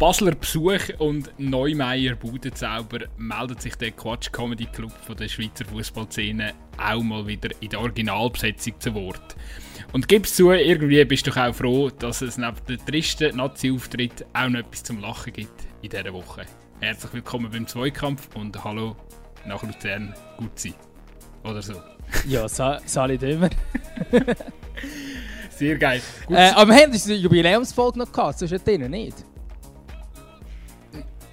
Basler Besuch und Neumeier Budenzauber meldet sich der Quatsch Comedy Club von der Schweizer Fußballszene auch mal wieder in der Originalbesetzung zu Wort. Und gib's zu, irgendwie bist du auch froh, dass es neben dem tristen Nazi-Auftritt auch noch etwas zum Lachen gibt in dieser Woche. Herzlich willkommen beim Zweikampf und hallo nach Luzern, gut sein. Oder so. Ja, sa Sali Dömer. Sehr geil. Äh, aber wir haben eine Jubiläumsfolge noch gehabt, so ist ja drin, nicht?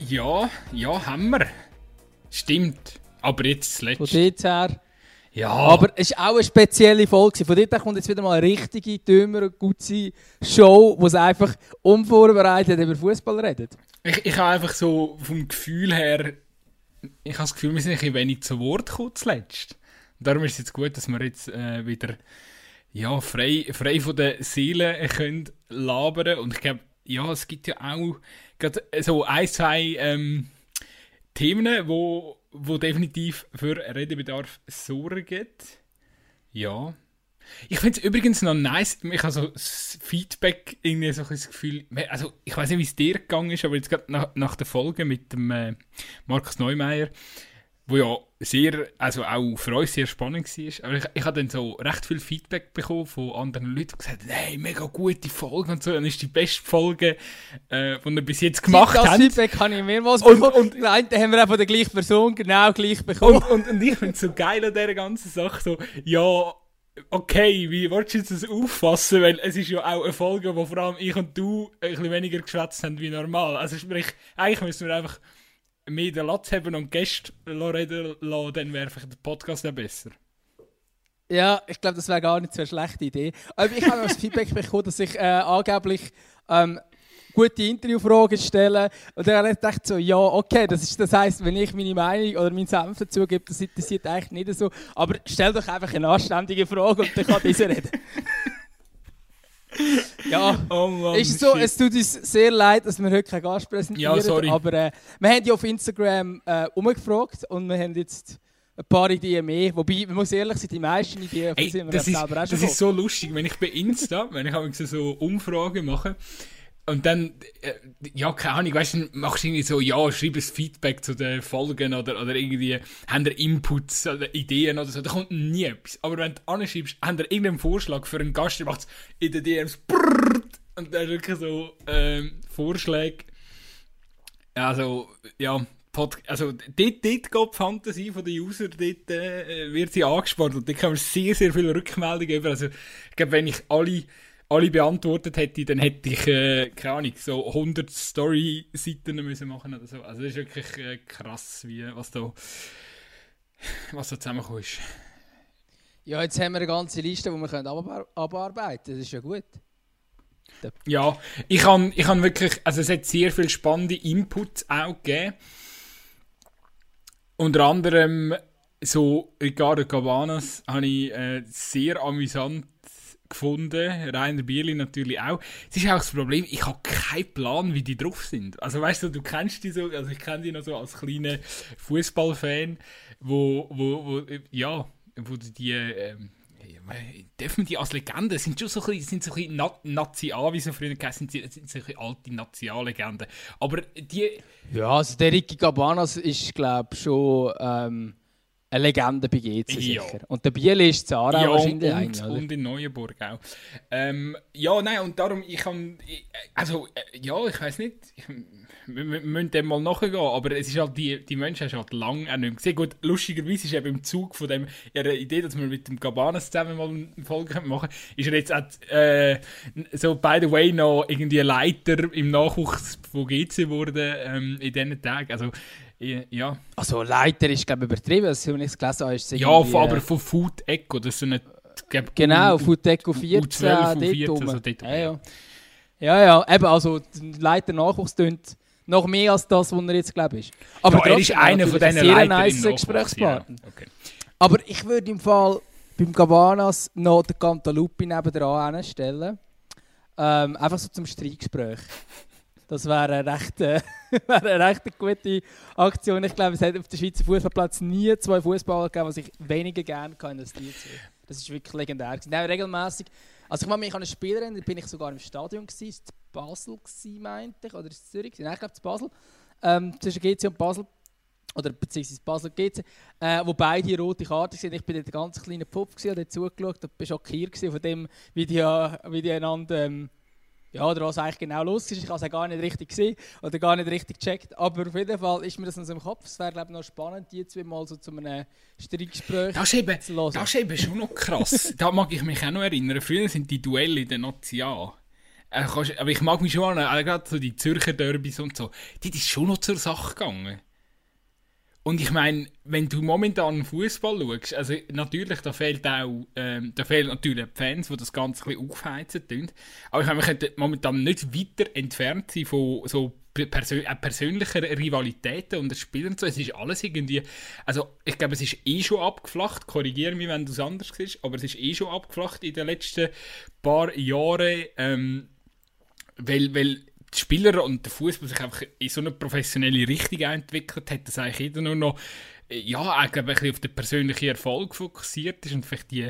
Ja, ja, haben wir. Stimmt. Aber jetzt das letzte. Von dort her. Ja. Aber es war auch eine spezielle Folge. Von dort her kommt jetzt wieder mal eine richtige, dümmer, gute Show, wo sie einfach unvorbereitet über Fußball redet. Ich, ich habe einfach so vom Gefühl her, ich habe das Gefühl, wir sind ein bisschen wenig zu Wort gekommen zuletzt. Und darum ist es jetzt gut, dass wir jetzt äh, wieder ja, frei, frei von der Seele können labern Und ich glaube, ja, es gibt ja auch gerade so ein, zwei ähm, Themen, wo, wo definitiv für Redebedarf sorgen. Ja. Ich finde es übrigens noch nice, ich habe so das Feedback irgendwie so ein Gefühl, also ich weiß nicht, wie es dir gegangen ist, aber jetzt gerade nach, nach der Folge mit dem äh, Markus Neumeier, wo ja sehr, also auch für uns sehr spannend war. Aber ich, ich habe dann so recht viel Feedback bekommen von anderen Leuten, die gesagt haben, hey, mega gute Folge und so, und das ist die beste Folge, äh, die wir bis jetzt gemacht das haben. Das Feedback habe ich mehrmals und, bekommen. Und, Nein, haben wir auch von der gleichen Person genau gleich bekommen. Und, und, und ich finde es so geil an dieser ganzen Sache, so, ja, okay, wie willst du das auffassen? Weil es ist ja auch eine Folge, wo vor allem ich und du ein bisschen weniger geschwätzt haben wie normal. Also sprich, eigentlich müssen wir einfach mehr den Latz haben und Gäste reden lassen, dann wäre der Podcast auch besser. Ja, ich glaube, das wäre gar nicht so eine schlechte Idee. Aber ich habe das Feedback bekommen, dass ich äh, angeblich ähm, gute Interviewfragen stelle. Und dann habe ich gedacht, so, ja, okay, das, ist, das heisst, wenn ich meine Meinung oder meinen Senf dazu gebe, das interessiert eigentlich nicht so. Aber stell doch einfach eine anständige Frage und dann kann diese reden. ja, oh Mann, ist so, shit. es tut uns sehr leid, dass wir heute keinen Gast präsentieren. Ja, sorry. Aber äh, wir haben ja auf Instagram äh, umgefragt und wir haben jetzt ein paar Ideen mehr. Wobei, man muss ehrlich sein, die meisten Ideen Ey, sind wir das, ist, auch das ist so lustig, wenn ich bei Insta, wenn ich so Umfragen mache, und dann, äh, ja, keine Ahnung, weißt du, machst du irgendwie so, ja, schreib ein Feedback zu den Folgen oder, oder irgendwie, haben da Inputs oder Ideen oder so, da kommt nie etwas. Aber wenn du anschreibst, haben da irgendeinen Vorschlag für einen Gast, der macht in den DMs, brrrt, und dann wirklich so, ähm, Vorschläge. Also, ja, Pod also dort, dort geht die Fantasie von den User, dort äh, wird sie angespornt und da kommen sehr, sehr viele Rückmeldungen über. Also, ich glaube, wenn ich alle alle beantwortet hätte, dann hätte ich, äh, keine Ahnung, so 100 Story-Seiten müssen machen oder so. Also das ist wirklich äh, krass, wie, was da, was da zusammengekommen ist. Ja, jetzt haben wir eine ganze Liste, die wir können abar abarbeiten. Das ist ja gut. Ja, ich habe ich hab wirklich, also es hat sehr viele spannende Inputs auch gegeben. Unter anderem so Ricardo Cabanas habe ich äh, sehr amüsant gefunden. Rainer Bierli natürlich auch. Es ist auch das Problem, ich habe keinen Plan, wie die drauf sind. Also weißt du, du kennst die so, also ich kenne die noch so als kleiner Fußballfan, wo, wo, wo, ja, wo die, ähm, dürfen die als Legende, sind schon so ein bisschen, sind so ein bisschen Nazi, wie so früher geheißen, sind, sind so ein alte Nationallegenden. Aber die... Ja, also der Ricky Cabanas ist, glaube ich, schon... Ähm eine Legende bei GC ja. sicher. Und der Biel ist Zara ja, wahrscheinlich und, ein, und in Neuenburg auch. Ähm, ja, nein, und darum, ich kann, also, äh, ja, ich weiß nicht, ich, wir, wir müssen dem mal nachgehen, aber es ist halt, die, die Menschen haben halt lange auch nicht mehr gesehen. Gut, lustigerweise ist eben im Zug von dem, ihrer Idee, dass wir mit dem Gabanas zusammen mal eine Folge machen ist er jetzt auch, äh, so, by the way, noch irgendwie Leiter im Nachwuchs von GC geworden ähm, in diesen Tagen. Also, ja. Also Leiter ist glaube ich übertrieben, das habe ich gelesen habe. Ist ja, aber von Food Echo, das ist so eine... Genau, U Food Echo 14, U12, U14, also dort ja, ja. ja, ja, eben, also Leiter Nachwuchs tönt noch mehr als das, was er jetzt glaube ich ist. Aber ja, er ist einer von diesen Leitern nice Gesprächspartner. Ja. Okay. Aber ich würde im Fall beim Gabanas noch den Cantalupi nebenan stellen. Ähm, einfach so zum Streitgespräch. Das wäre eine recht, äh, eine recht gute Aktion. Ich glaube, es hat auf dem Schweizer Fußballplatz nie zwei Fußballer gegeben, die ich weniger gerne kann als die zwei. Das ist wirklich legendär. Nein, regelmäßig. Also ich meine mich an einen Spieler erinnern, bin ich sogar im Stadion gewesen, Basel, gewesen, meinte ich, oder ist Zürich? Nein, ich glaube es Basel. Ähm, zwischen GC und Basel oder beziehungsweise Basel GC, äh, wo beide rote Karten sind. Ich bin dort ein ganz kleiner Pupf und habe zugeschaut und bin schockiert von dem, wie die, wie die einander, ähm, ja, oder was eigentlich genau los ist. Ich habe es gar nicht richtig gesehen oder gar nicht richtig gecheckt. Aber auf jeden Fall ist mir das in so im Kopf. Es wäre, glaube ich, noch spannend, die zwei mal so zu einem Streitgespräch das ist eben, zu hören. Das ist eben schon noch krass. da mag ich mich auch noch erinnern. Früher sind die Duelle in der Nation äh, aber ich mag mich schon an, gerade so die Zürcher Derbys und so, die ist schon noch zur Sache gegangen. Und ich meine, wenn du momentan Fußball schaust, also natürlich, da fehlt auch, ähm, da fehlen natürlich Fans, die das Ganze ein bisschen aufheizen tun. Aber ich meine, wir könnten momentan nicht weiter entfernt sein von so persö persönlichen Rivalitäten und Spielern so. Es ist alles irgendwie, also ich glaube, es ist eh schon abgeflacht. Korrigiere mich, wenn du es anders siehst, aber es ist eh schon abgeflacht in den letzten paar Jahren. Ähm, weil, weil die Spieler und der Fußball sich einfach in so eine professionelle Richtung entwickelt hat, dass eigentlich jeder nur noch ja, eigentlich ein bisschen auf den persönlichen Erfolg fokussiert ist und vielleicht die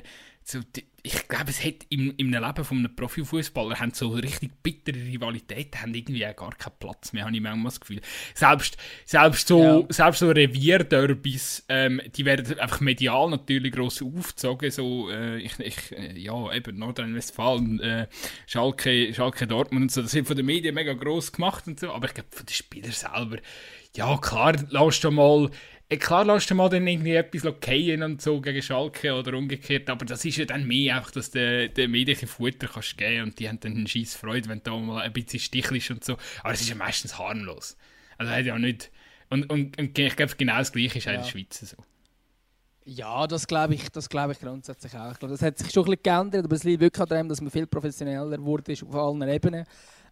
so, ich glaube, es hat im, im Leben von einem Profifußballer haben so richtig bittere Rivalitäten haben irgendwie auch gar keinen Platz mehr, habe ich manchmal das Gefühl. Selbst, selbst so, ja. selbst so Revierderbys, ähm, die werden einfach medial natürlich gross aufgezogen, so, äh, ich, ich, äh, ja, eben Nordrhein-Westfalen, äh, Schalke, Schalke Dortmund und so, das sind von den Medien mega gross gemacht und so, aber ich glaube, von den Spielern selber, ja, klar, lass du mal äh, klar lässt du mal dann irgendwie etwas fallen und so gegen Schalke oder umgekehrt, aber das ist ja dann mehr einfach, dass du den Medien Futter kannst geben und die haben dann einen scheiß Freude, wenn du da mal ein bisschen stichelst und so. Aber es ist ja meistens harmlos. Also hat ja nicht... Und, und, und ich glaube, genau das Gleiche ist ja. in der Schweiz so. Ja, das glaube ich, das ich grundsätzlich auch. Ich glaube, das hat sich schon ein bisschen geändert, aber es liegt wirklich daran, dass man viel professioneller wurde auf allen Ebenen.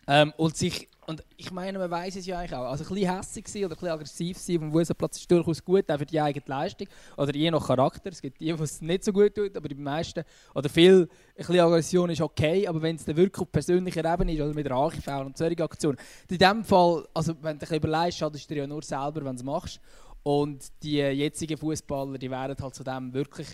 Ähm, und, sich, und ich meine, man weiß es ja eigentlich auch. Also ein bisschen hässlich sein oder ein bisschen aggressiv sein dem Fußballplatz ist durchaus gut, auch für die eigene Leistung. Oder je nach Charakter. Es gibt die, die es nicht so gut tut, aber die meisten, oder viel, ein bisschen Aggression ist okay, aber wenn es dann wirklich auf persönlicher Ebene ist, oder mit Rachefaul und solche Aktionen, in dem Fall, also wenn du dich überlegst, schadest du dir ja nur selber, wenn du es machst. Und die jetzigen Fußballer, die wären halt zu dem wirklich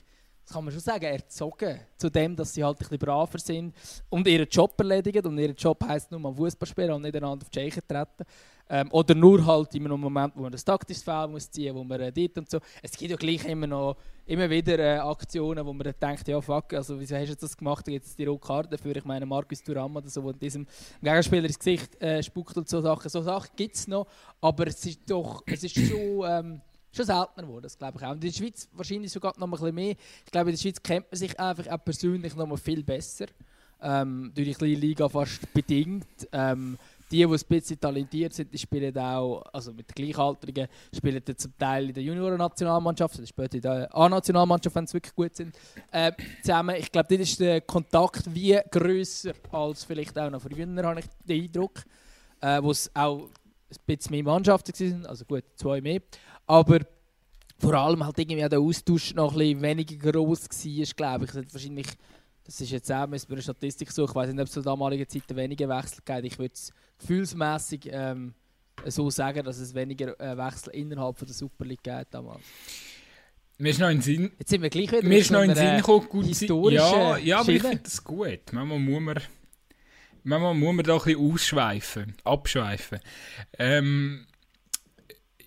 kann man schon sagen, erzogen zu dem, dass sie halt ein bisschen braver sind und ihren Job erledigen. Und ihr Job heisst nur am Fußball spielen und nicht einander auf die Scheiche treten. Ähm, oder nur halt in einem Moment, wo man ein taktisches Foul muss ziehen wo man äh, dort und so. Es gibt ja gleich immer noch immer wieder äh, Aktionen, wo man dann denkt, ja fuck, also wieso hast du das gemacht, da gibt es die rote Karte dafür. Ich meine, Markus Thuram oder so, der diesem Gegenspieler ins Gesicht äh, spuckt und so Sachen. So Sachen gibt es noch, aber es ist doch, es ist schon... Ähm, schon seltener geworden, das glaube ich auch. Und in der Schweiz wahrscheinlich sogar noch ein bisschen mehr. Ich glaube, in der Schweiz kennt man sich einfach auch persönlich noch mal viel besser. Ähm, durch die kleine Liga fast bedingt. Ähm, die, die ein bisschen talentiert sind, die spielen auch, also mit Gleichaltrigen, spielen zum Teil in der Junioren-Nationalmannschaft, oder später in der A-Nationalmannschaft, wenn sie wirklich gut sind, äh, zusammen. Ich glaube, dort ist der Kontakt wie grösser als vielleicht auch noch früher, habe ich den Eindruck. Äh, wo es auch ein bisschen mehr Mannschaften waren, also gut, zwei mehr. Aber vor allem halt irgendwie der Austausch noch ein bisschen weniger groß war, glaube ich. Das wahrscheinlich, das ist jetzt auch, müssen wir eine Statistik suchen, ich weiß nicht, ob es zu damaligen Zeiten weniger Wechsel gab. Ich würde es gefühlsmässig ähm, so sagen, dass es weniger äh, Wechsel innerhalb von der Super League gab damals. Mir ist noch in Sinn. Jetzt sind wir gleich wieder mir ist noch in Sinn gekommen, gut ja, ja, aber ich finde das gut. Manchmal muss man, manchmal muss man da ein bisschen ausschweifen, abschweifen. Ähm,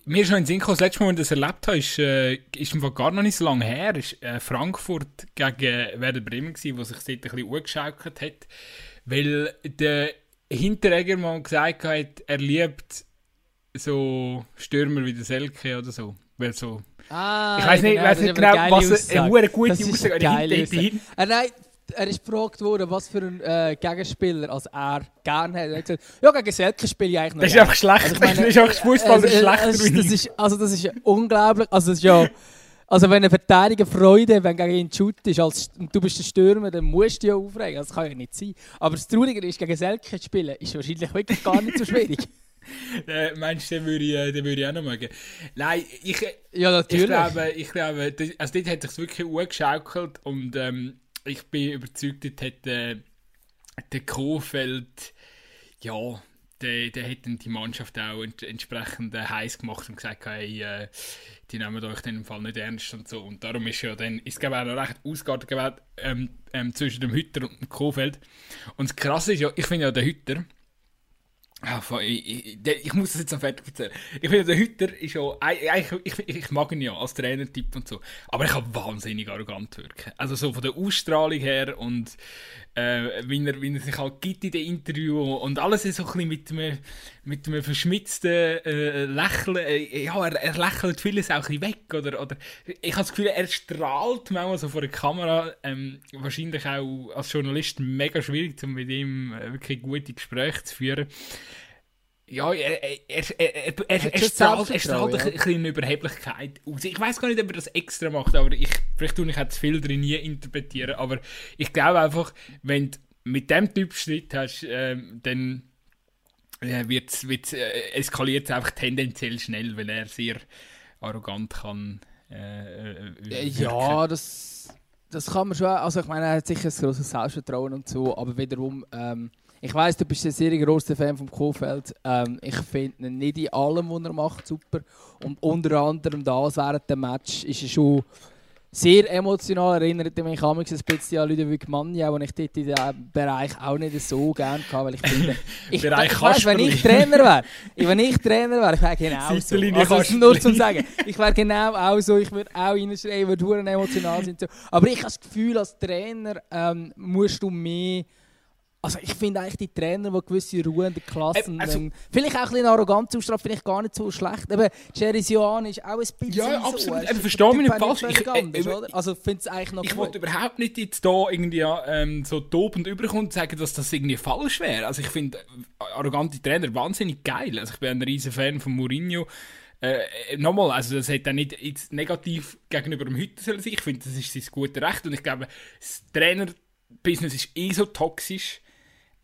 mir ist noch in den Sinn gekommen, das letzte Mal, als ich das erlebt habe, ist, äh, ist im gar noch nicht so lange her. ist äh, Frankfurt gegen Werder Bremen gewesen, wo sich dort ein bisschen angeschaukelt hat. Weil der Hinteregger mal gesagt hat, er liebt so Stürmer wie der Selke oder so. Weil so Ah, ich weiß nicht, genau, weiss nicht genau was eine, eine gute Aussage. Aussage. Äh, nein, er ist gefragt worden, was für ein äh, Gegenspieler als er gerne hat. Er hat gesagt, ja, gegen Selke spiele ich eigentlich noch Das ist einfach schlecht. Also, meine, das ist einfach Fußball äh, äh, schlechter äh, das ist, Also das ist unglaublich. Also das ist ja... Also wenn ein Verteidiger Freude wenn gegen ihn Shoot ist als, und du bist der Stürmer, dann musst du ja aufregen. Das kann ja nicht sein. Aber das Traurige ist, gegen Selke zu spielen, ist wahrscheinlich wirklich gar nicht so schwierig. äh, meinst du, den würde ich, äh, den würde ich auch noch mögen? Nein, ich, ja, natürlich. ich glaube, ich glaube also dort hat sich wirklich angeschaukelt und ähm, ich bin überzeugt, dort hat äh, der Kofeld, ja, der, der hat die Mannschaft auch ent entsprechend äh, heiß gemacht und gesagt, hey, äh, die nehmen euch in dem Fall nicht ernst und so. Und darum ist ja dann, ist glaube auch noch recht ausgeartet gewesen, ähm, ähm, zwischen dem Hütter und dem Kofeld. Und das Krasse ist ja, ich finde ja, der Hütter, ich, ich, ich, muss das jetzt noch fertig erzählen. Ich finde, der Hütter ist ja, ich, ich, ich mag ihn ja als Trainertyp und so, aber ich kann wahnsinnig arrogant wirken. Also so von der Ausstrahlung her und äh, wie, er, wie er sich halt gibt in den Interview und alles ist so ein bisschen mit einem, mit einem verschmitzten äh, Lächeln. Äh, ja, er, er lächelt vieles auch ein bisschen weg. Oder, oder ich habe das Gefühl, er strahlt manchmal so vor der Kamera. Ähm, wahrscheinlich auch als Journalist mega schwierig, um mit ihm äh, wirklich gute Gespräche zu führen. Ja, er, er, er, er, strahlt, er strahlt ein bisschen Überheblichkeit aus. Ich weiß gar nicht, ob er das extra macht, aber ich, vielleicht tue ich jetzt viel drin nie interpretieren, aber ich glaube einfach, wenn du mit dem Typ Schritt hast, äh, dann äh, wird's, wird's, äh, eskaliert es einfach tendenziell schnell, weil er sehr arrogant kann. Äh, äh ja, das, das kann man schon. Also ich meine, er hat sicher ein grosses Selbstvertrauen und so, aber wiederum... Ähm, ich weiß, du bist ein sehr großer Fan vom Kofeld. Ähm, ich finde ihn nicht in allem, was er macht, super. Und unter anderem das während dem Match ist er schon sehr emotional. Erinnert mich an ein bisschen an Ludwig Manja, den ich dort in diesem Bereich auch nicht so gerne hatte. Weil ich finde, ich, Bereich ich weiss, wenn ich Trainer wäre, wenn ich Trainer wäre, ich wäre genau so. Also, nur zum sagen, ich wäre genau auch so. Ich würde auch reinschreien, würde emotional sind. So. Aber ich habe das Gefühl, als Trainer ähm, musst du mehr also ich finde eigentlich die Trainer, die gewisse Ruhe in der Klasse äh, also, vielleicht auch ein bisschen arrogant ausstrahlen, finde ich gar nicht so schlecht. Aber Jerry Sioan ist auch ein bisschen Ja, so. absolut. Ich verstehe mich nicht falsch. Ich, äh, äh, also finde es eigentlich noch Ich wollte überhaupt nicht jetzt da irgendwie ähm, so tobend überkommen und sagen, dass das irgendwie falsch wäre. Also ich finde arrogante Trainer wahnsinnig geil. Also ich bin ein riesen Fan von Mourinho. Äh, nochmal, also das hat er nicht jetzt negativ gegenüber dem Hütter sein. Ich finde, das ist sein gutes Recht und ich glaube, das Trainer-Business ist eh so toxisch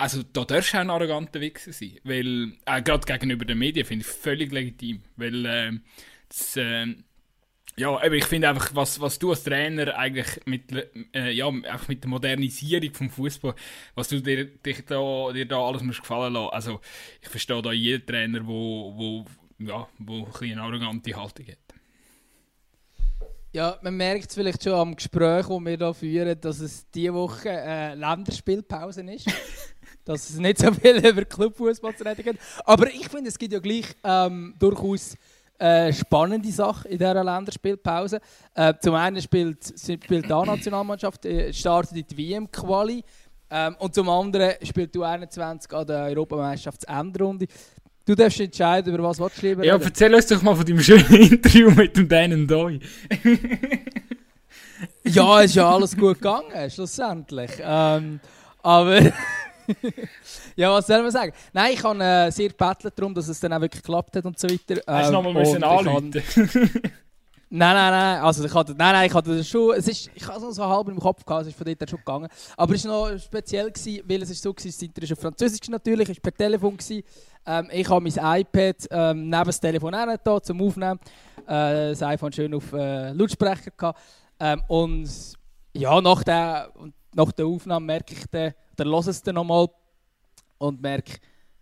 also da darfst du auch ein arroganter Wichser sein. Weil, äh, gerade gegenüber den Medien finde ich völlig legitim. Weil, äh, das, äh, ja, ich finde einfach, was, was du als Trainer eigentlich mit, äh, ja, einfach mit der Modernisierung vom Fußball, was du dir, dich da, dir da alles musst gefallen lassen. Also, ich verstehe da jeden Trainer, wo, wo, ja, wo ein eine arrogante Haltung hat. Ja, man merkt es vielleicht schon am Gespräch, das wir hier führen, dass es diese Woche äh, Länderspielpause ist. dass es nicht so viel über Clubfußball zu reden gibt. Aber ich finde, es gibt ja gleich ähm, durchaus äh, spannende Sachen in dieser Länderspielpause. Äh, zum einen spielt, spielt die A-Nationalmannschaft, äh, startet in die WM-Quali. Ähm, und zum anderen spielt du 21 an der Europameisterschaftsendrunde. Du darfst entscheiden, über was du lieber Ja, erzähl uns doch mal von deinem schönen Interview mit dem Dan Doi. ja, es ist ja alles gut gegangen, schlussendlich. Ähm, aber ja, was soll man sagen? Nein, ich habe äh, sehr gebettelt darum, dass es dann auch wirklich geklappt hat und so weiter. Hast du nochmal müssen anrufen? Nein, nein, nein. Also ich hatte, nein, nein, ich hatte das schon. Es ist, ich hatte es so halb im Kopf gehabt, es ist von dort schon gegangen. Aber es war noch speziell, gewesen, weil es ist so war, das Internet ist auf Französisch natürlich, es war per Telefon. Gewesen. Ähm, ich habe mein iPad ähm, neben das Telefon auch nicht da, zum Aufnehmen. Äh, das iPhone schön auf äh, Lautsprecher gehabt. Ähm, und ja, nach der, nach der Aufnahme merke ich dann, dann höre es dann nochmal und merke,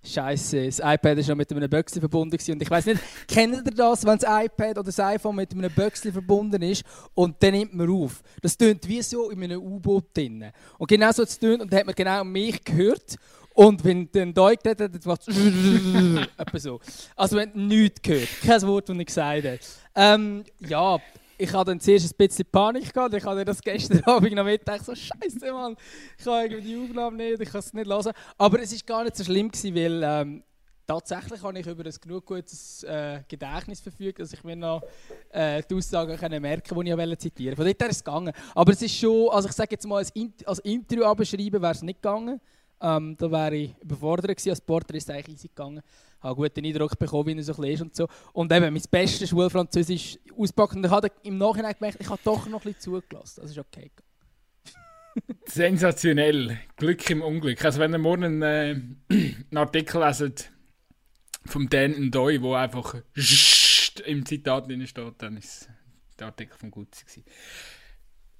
Scheiße, das iPad ist noch mit einem Böckchen verbunden gewesen. und ich weiß nicht, kennt ihr das, wenn das iPad oder das iPhone mit einem Böckchen verbunden ist und dann nimmt man auf? Das tönt wie so in einem U-Boot drin. Und genau so tönt und dann hat man genau mich gehört und wenn dann Deutsch hat, dann macht es so. Also wenn nichts gehört, kein Wort, das ich gesagt habe. Ähm, ja, ich hatte dann zuerst ein bisschen Panik gehabt. Ich hatte das gestern Abend noch mitgedacht, so Scheiße, Mann, ich kann irgendwie die Aufnahme nicht, ich kann es nicht hören. Aber es war gar nicht so schlimm, gewesen, weil ähm, tatsächlich habe ich über ein genug gutes äh, Gedächtnis verfügt, dass ich mir noch äh, die Aussagen können merken die ich zitieren wollte. Von dort her ist es gegangen. Aber es ist schon, also ich sage jetzt mal, als, als Interview abschreiben wäre es nicht gegangen. Ähm, da wäre ich überfordert gewesen. Als Porter ist es eigentlich easy gegangen habe einen guten Eindruck bekommen, wie er so ist und so. Und eben, mein bestes Schulfranzösisch auspacken. Und ich habe im Nachhinein gemerkt, ich habe doch noch ein bisschen zugelassen. Das ist okay. Sensationell. Glück im Unglück. Also wenn ihr morgen einen, äh, einen Artikel leset vom Dan Ndoy, wo einfach im Zitat drin steht, dann ist der Artikel vom Gutzi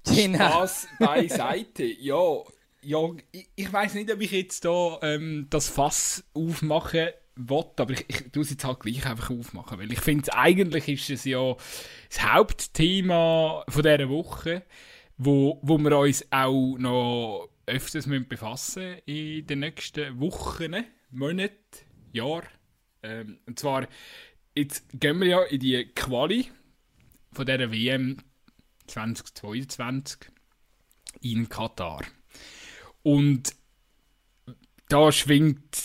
Genau. Spaß beiseite. Ja, ja, ich, ich weiß nicht, ob ich jetzt da ähm, das Fass aufmache will, aber ich, ich tue es jetzt halt gleich einfach aufmachen, weil ich finde, eigentlich ist es ja das Hauptthema von dieser Woche, wo, wo wir uns auch noch öfters müssen befassen in den nächsten Wochen, Monaten, Jahr. Ähm, und zwar, jetzt gehen wir ja in die Quali von dieser WM 2022 in Katar. Und da schwingt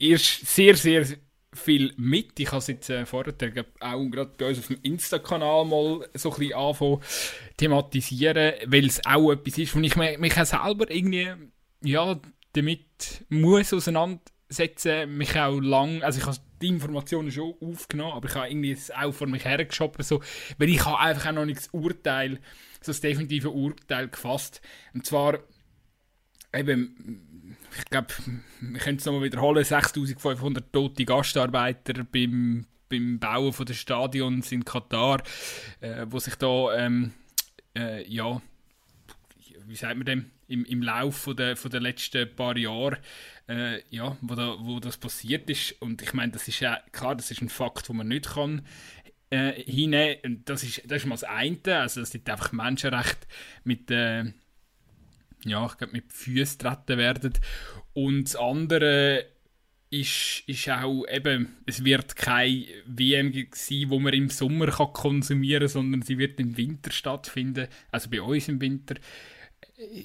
erst sehr, sehr viel mit. Ich habe es jetzt äh, vorher auch gerade bei uns auf dem Insta-Kanal mal so ein bisschen anfangen thematisieren, weil es auch etwas ist, wo ich mich auch selber irgendwie ja, damit muss auseinandersetzen, mich auch lang, also ich habe die Informationen schon aufgenommen, aber ich habe irgendwie es auch vor mich hergeschoben, so, weil ich habe einfach auch noch nicht das Urteil, so das definitive Urteil gefasst. Und zwar eben, ich glaube, wir können es nochmal wiederholen, 6500 tote Gastarbeiter beim, beim Bauen der Stadions in Katar, äh, wo sich da, ähm, äh, ja, wie sagt man dem, im, im Laufe der, von der letzten paar Jahre, äh, ja, wo, da, wo das passiert ist. Und ich meine, das ist ja klar, das ist ein Fakt, wo man nicht kann äh, hinnehmen. Das ist, das ist mal das eine, also dass dort einfach Menschenrechte mit äh, ja, ich glaube, mit Füßen treten werden. Und das andere ist, ist auch eben, es wird keine WM sein, wo man im Sommer kann konsumieren kann, sondern sie wird im Winter stattfinden, also bei uns im Winter.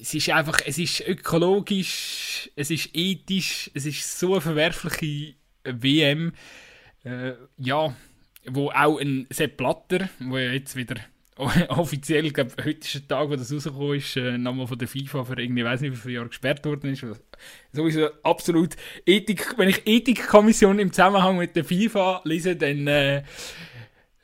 Es ist einfach, es ist ökologisch, es ist ethisch, es ist so eine verwerfliche WM, äh, ja, wo auch ein Sepp Blatter, wo ja jetzt wieder offiziell, ich glaube, heute ist der Tag, wo das rausgekommen ist, äh, nochmal von der FIFA für irgendwie, weiß nicht, wie viele Jahre gesperrt worden ist. Sowieso absolut Ethik, wenn ich Ethikkommission im Zusammenhang mit der FIFA lese, dann, äh,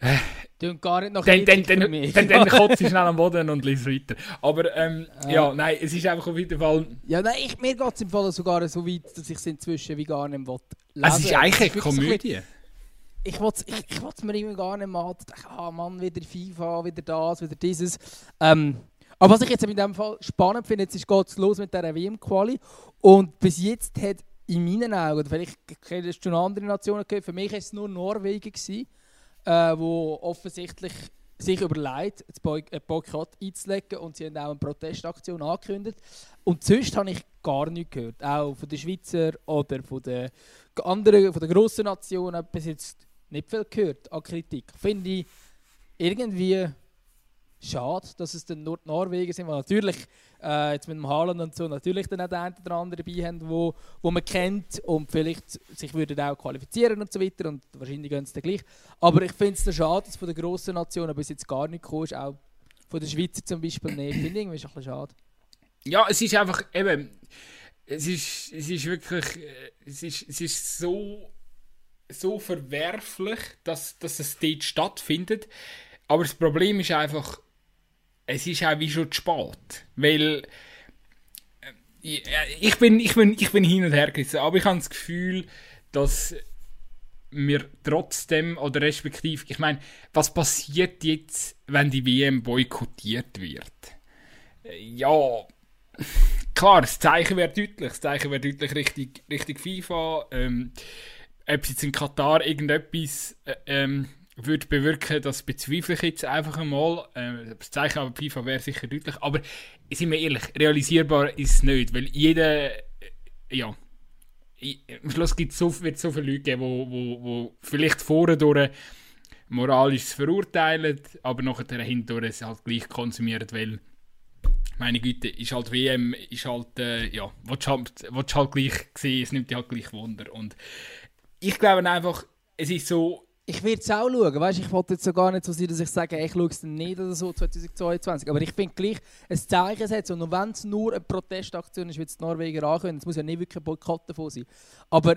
äh, gar nicht nach dann, dann, dann, dann, dann, kotze ich schnell am Boden und lese weiter. Aber ähm, äh. ja, nein, es ist einfach auf jeden Fall... Ja, nein, ich, mir geht es im Fall sogar so weit, dass ich es inzwischen wie gar nicht will. Also es ist eigentlich eine Komödie ich wollte ich, ich mir irgendwie gar nicht mal denken, ah Mann, wieder FIFA, wieder das, wieder dieses. Ähm, aber was ich jetzt in dem Fall spannend finde, jetzt geht es los mit der WM-Quali und bis jetzt hat in meinen Augen, vielleicht kennst du noch andere Nationen gehört, für mich war es nur Norwegen, gewesen, äh, wo offensichtlich sich überlegt, einen Boykott einzulegen und sie haben auch eine Protestaktion angekündigt. Und sonst habe ich gar nichts gehört, auch von den Schweizer oder von den anderen, von den grossen Nationen bis jetzt nicht viel gehört an Kritik. Finde ich irgendwie schade, dass es dann nur die Norwegen sind, weil natürlich äh, jetzt mit dem Haaland und so natürlich dann auch der eine oder andere dabei haben, wo, wo man kennt und vielleicht sich würden auch qualifizieren und so weiter und wahrscheinlich gehen es dann gleich. Aber ich finde es schade, dass von den grossen Nationen bis jetzt gar nicht gekommen ist, auch von den Schweizer zum Beispiel nicht. Finde ich irgendwie ein bisschen schade. Ja, es ist einfach eben, es ist, es ist wirklich, äh, es ist, es ist so so verwerflich, dass, dass es dort stattfindet. Aber das Problem ist einfach, es ist auch wie schon zu spät. Weil äh, ich bin, ich bin, ich bin hin und her gerissen, aber ich habe das Gefühl, dass wir trotzdem, oder respektive, ich meine, was passiert jetzt, wenn die WM boykottiert wird? Ja, klar, das Zeichen wäre deutlich, das Zeichen wäre deutlich richtig, richtig FIFA. Ähm, ob jetzt in Katar irgendetwas äh, ähm, würde bewirken, das bezweifle ich jetzt einfach einmal. Äh, das Zeichen aber FIFA wäre sicher deutlich. Aber sind wir ehrlich, realisierbar ist es nicht, weil jeder, äh, ja, am Schluss gibt's so, wird es so viele Leute geben, wo, wo, wo vielleicht vorher durch moralisch verurteilen, aber nachher hindurch es halt gleich konsumieren, weil meine Güte, ist halt WM, ist halt, äh, ja, willst halt, halt gleich sehen, es nimmt dich halt gleich Wunder und ich glaube einfach, es ist so. Ich werde es auch schauen, weißt ich wollte jetzt so gar nicht so sein, dass ich sage, ich schaue es dann nicht oder so 2022. Aber ich finde gleich ein Zeichen setzen. Und wenn es nur eine Protestaktion ist, wie es die Norweger ankündigen, es muss ja nicht wirklich ein Boykott davon sein. Aber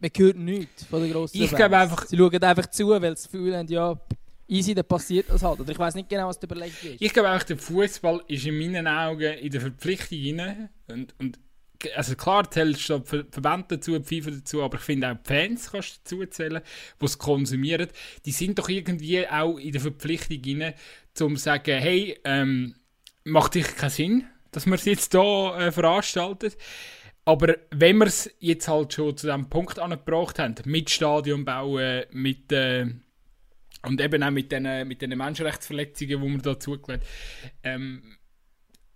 man hört nichts von den grossen Ich glaube einfach... Sie schauen einfach zu, weil sie haben, ja, easy, dann passiert das halt. Oder ich weiß nicht genau, was die Überlegung ist. Ich glaube auch, der Fußball ist in meinen Augen in der Verpflichtung rein. Und, und also klar zählst du Verbände dazu, die FIFA dazu, aber ich finde auch die Fans kannst du dazu zählen, die es konsumieren. Die sind doch irgendwie auch in der Verpflichtung rein, um zu sagen, hey, ähm, macht dich keinen Sinn, dass wir es jetzt hier äh, veranstaltet. Aber wenn wir es jetzt halt schon zu diesem Punkt angebracht haben, mit Stadion bauen, mit äh, und eben auch mit den, mit den Menschenrechtsverletzungen, die wir da zugelassen ähm,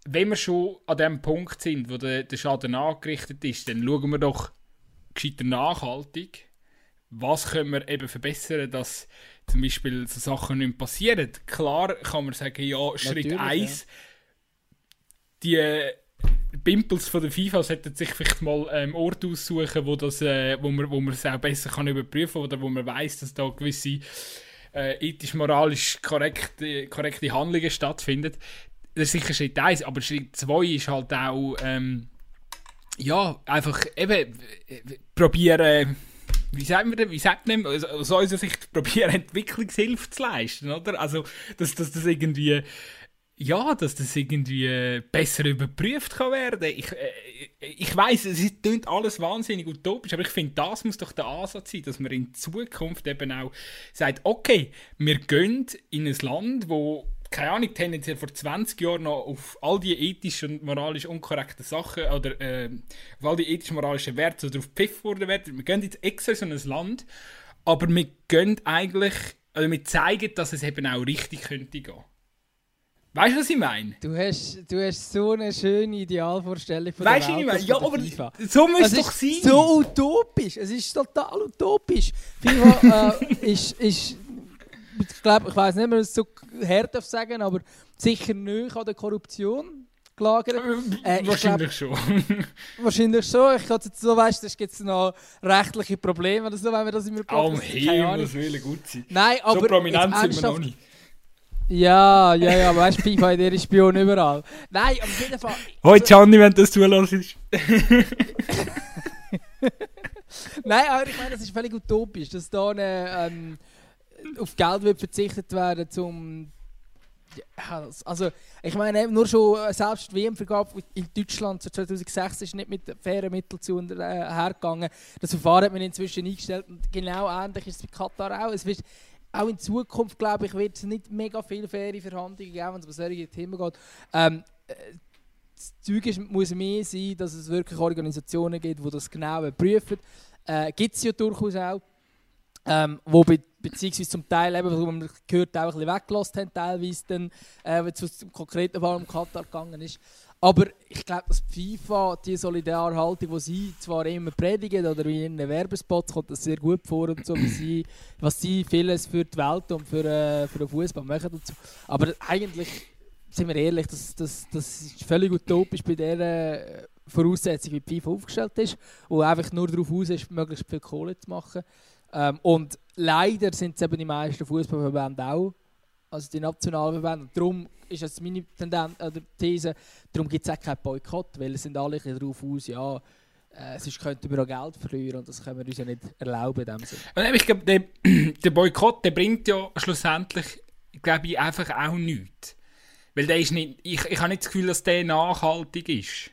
wenn wir schon an dem Punkt sind, wo der, der Schaden angerichtet ist, dann schauen wir doch gescheiter nachhaltig was können wir eben verbessern, dass zum Beispiel so Sachen nicht passieren. Klar kann man sagen, ja, Schritt 1, ja. die Pimpels von der FIFA sollten sich vielleicht mal einen ähm, Ort aussuchen, wo, das, äh, wo man wo man es auch besser kann überprüfen oder wo man weiß, dass da gewisse äh, ethisch-moralisch korrekte, korrekte Handlungen stattfinden. Das ist sicher Schritt 1, aber Schritt 2 ist halt auch ähm, ja, einfach eben äh, probieren wie sagt man denn, wie sagt man, aus unserer Sicht probieren, Entwicklungshilfe zu leisten, oder? Also, dass, dass das irgendwie, ja, dass das irgendwie besser überprüft kann werden. Ich, äh, ich weiß, es klingt alles wahnsinnig utopisch, aber ich finde, das muss doch der Ansatz sein, dass man in Zukunft eben auch sagt, okay, wir gehen in ein Land, wo keine Ahnung, tendenziell vor 20 Jahren noch auf all die ethisch und moralisch unkorrekten Sachen oder äh, auf all die ethisch-moralischen Werte darauf pfiff worden werden. Wir gehen jetzt extra in ein Land, aber wir gehen eigentlich, also wir zeigen, dass es eben auch richtig könnte gehen. Weißt du, was ich meine? Du hast, du hast so eine schöne Idealvorstellung von weißt der Welt. Weißt du, was ich meine? Ja, aber so muss es doch sein. so utopisch. Es ist total utopisch. FIFA äh, ist, ist ich glaube, ich weiß nicht, ob man es so hart darf sagen, aber sicher nicht an der Korruption gelagert. Äh, äh wahrscheinlich glaub, schon. wahrscheinlich schon. Ich jetzt so weißt, es gibt noch rechtliche Probleme oder so, wenn wir das immer Podcast. Oh, Himmel, das will gut sein. Nein, aber so prominent sind wir noch nicht. Ja, ja, ja, aber weißt du, FIFA, der ist Spion überall. Nein, auf jeden Fall. Hoi, Gianni, wenn du das zulässt. Nein, aber ich meine, das ist völlig utopisch, dass da eine. Ähm, auf Geld wird verzichtet werden, um also ich meine nur schon äh, selbst die WM-Vergabe in Deutschland 2006 ist nicht mit fairen Mitteln zu äh, hergegangen. Das Verfahren hat man inzwischen eingestellt und genau ähnlich ist es bei Katar auch. Es wird, auch in Zukunft glaube ich wird es nicht mega viele faire Verhandlungen geben, wenn es um solche Themen geht. Ähm, äh, das Zeug ist, muss mehr sein, dass es wirklich Organisationen gibt, die das genau prüfen. Äh, gibt es ja durchaus auch. Ähm, wo be beziehungsweise zum Teil eben, wo man gehört, auch ein bisschen weggelassen haben, teilweise dann, äh, wenn es zum konkreten Fall um Katar gegangen ist. Aber ich glaube, dass FIFA die Solidarhaltung, die sie zwar immer predigen oder in ihren Werbespots kommt das sehr gut vor und so, wie sie, was sie vieles für die Welt und für, äh, für den Fußball machen und so. Aber eigentlich, sind wir ehrlich, das, das, das ist völlig utopisch bei der Voraussetzung, wie die FIFA aufgestellt ist, wo einfach nur darauf aus ist, möglichst viel Kohle zu machen. Ähm, und leider sind es eben die meisten Fußballverbände auch, also die Nationalverbände. Und darum ist es meine Tendenz, oder These, darum gibt es auch keinen Boykott, weil es sind alle darauf aus, ja, äh, sonst könnten wir auch Geld verlieren und das können wir uns ja nicht erlauben in dem Sinne. Ich glaube, der, der Boykott, der bringt ja schlussendlich, glaube ich, einfach auch nichts. Weil der ist nicht, ich, ich habe nicht das Gefühl, dass der nachhaltig ist.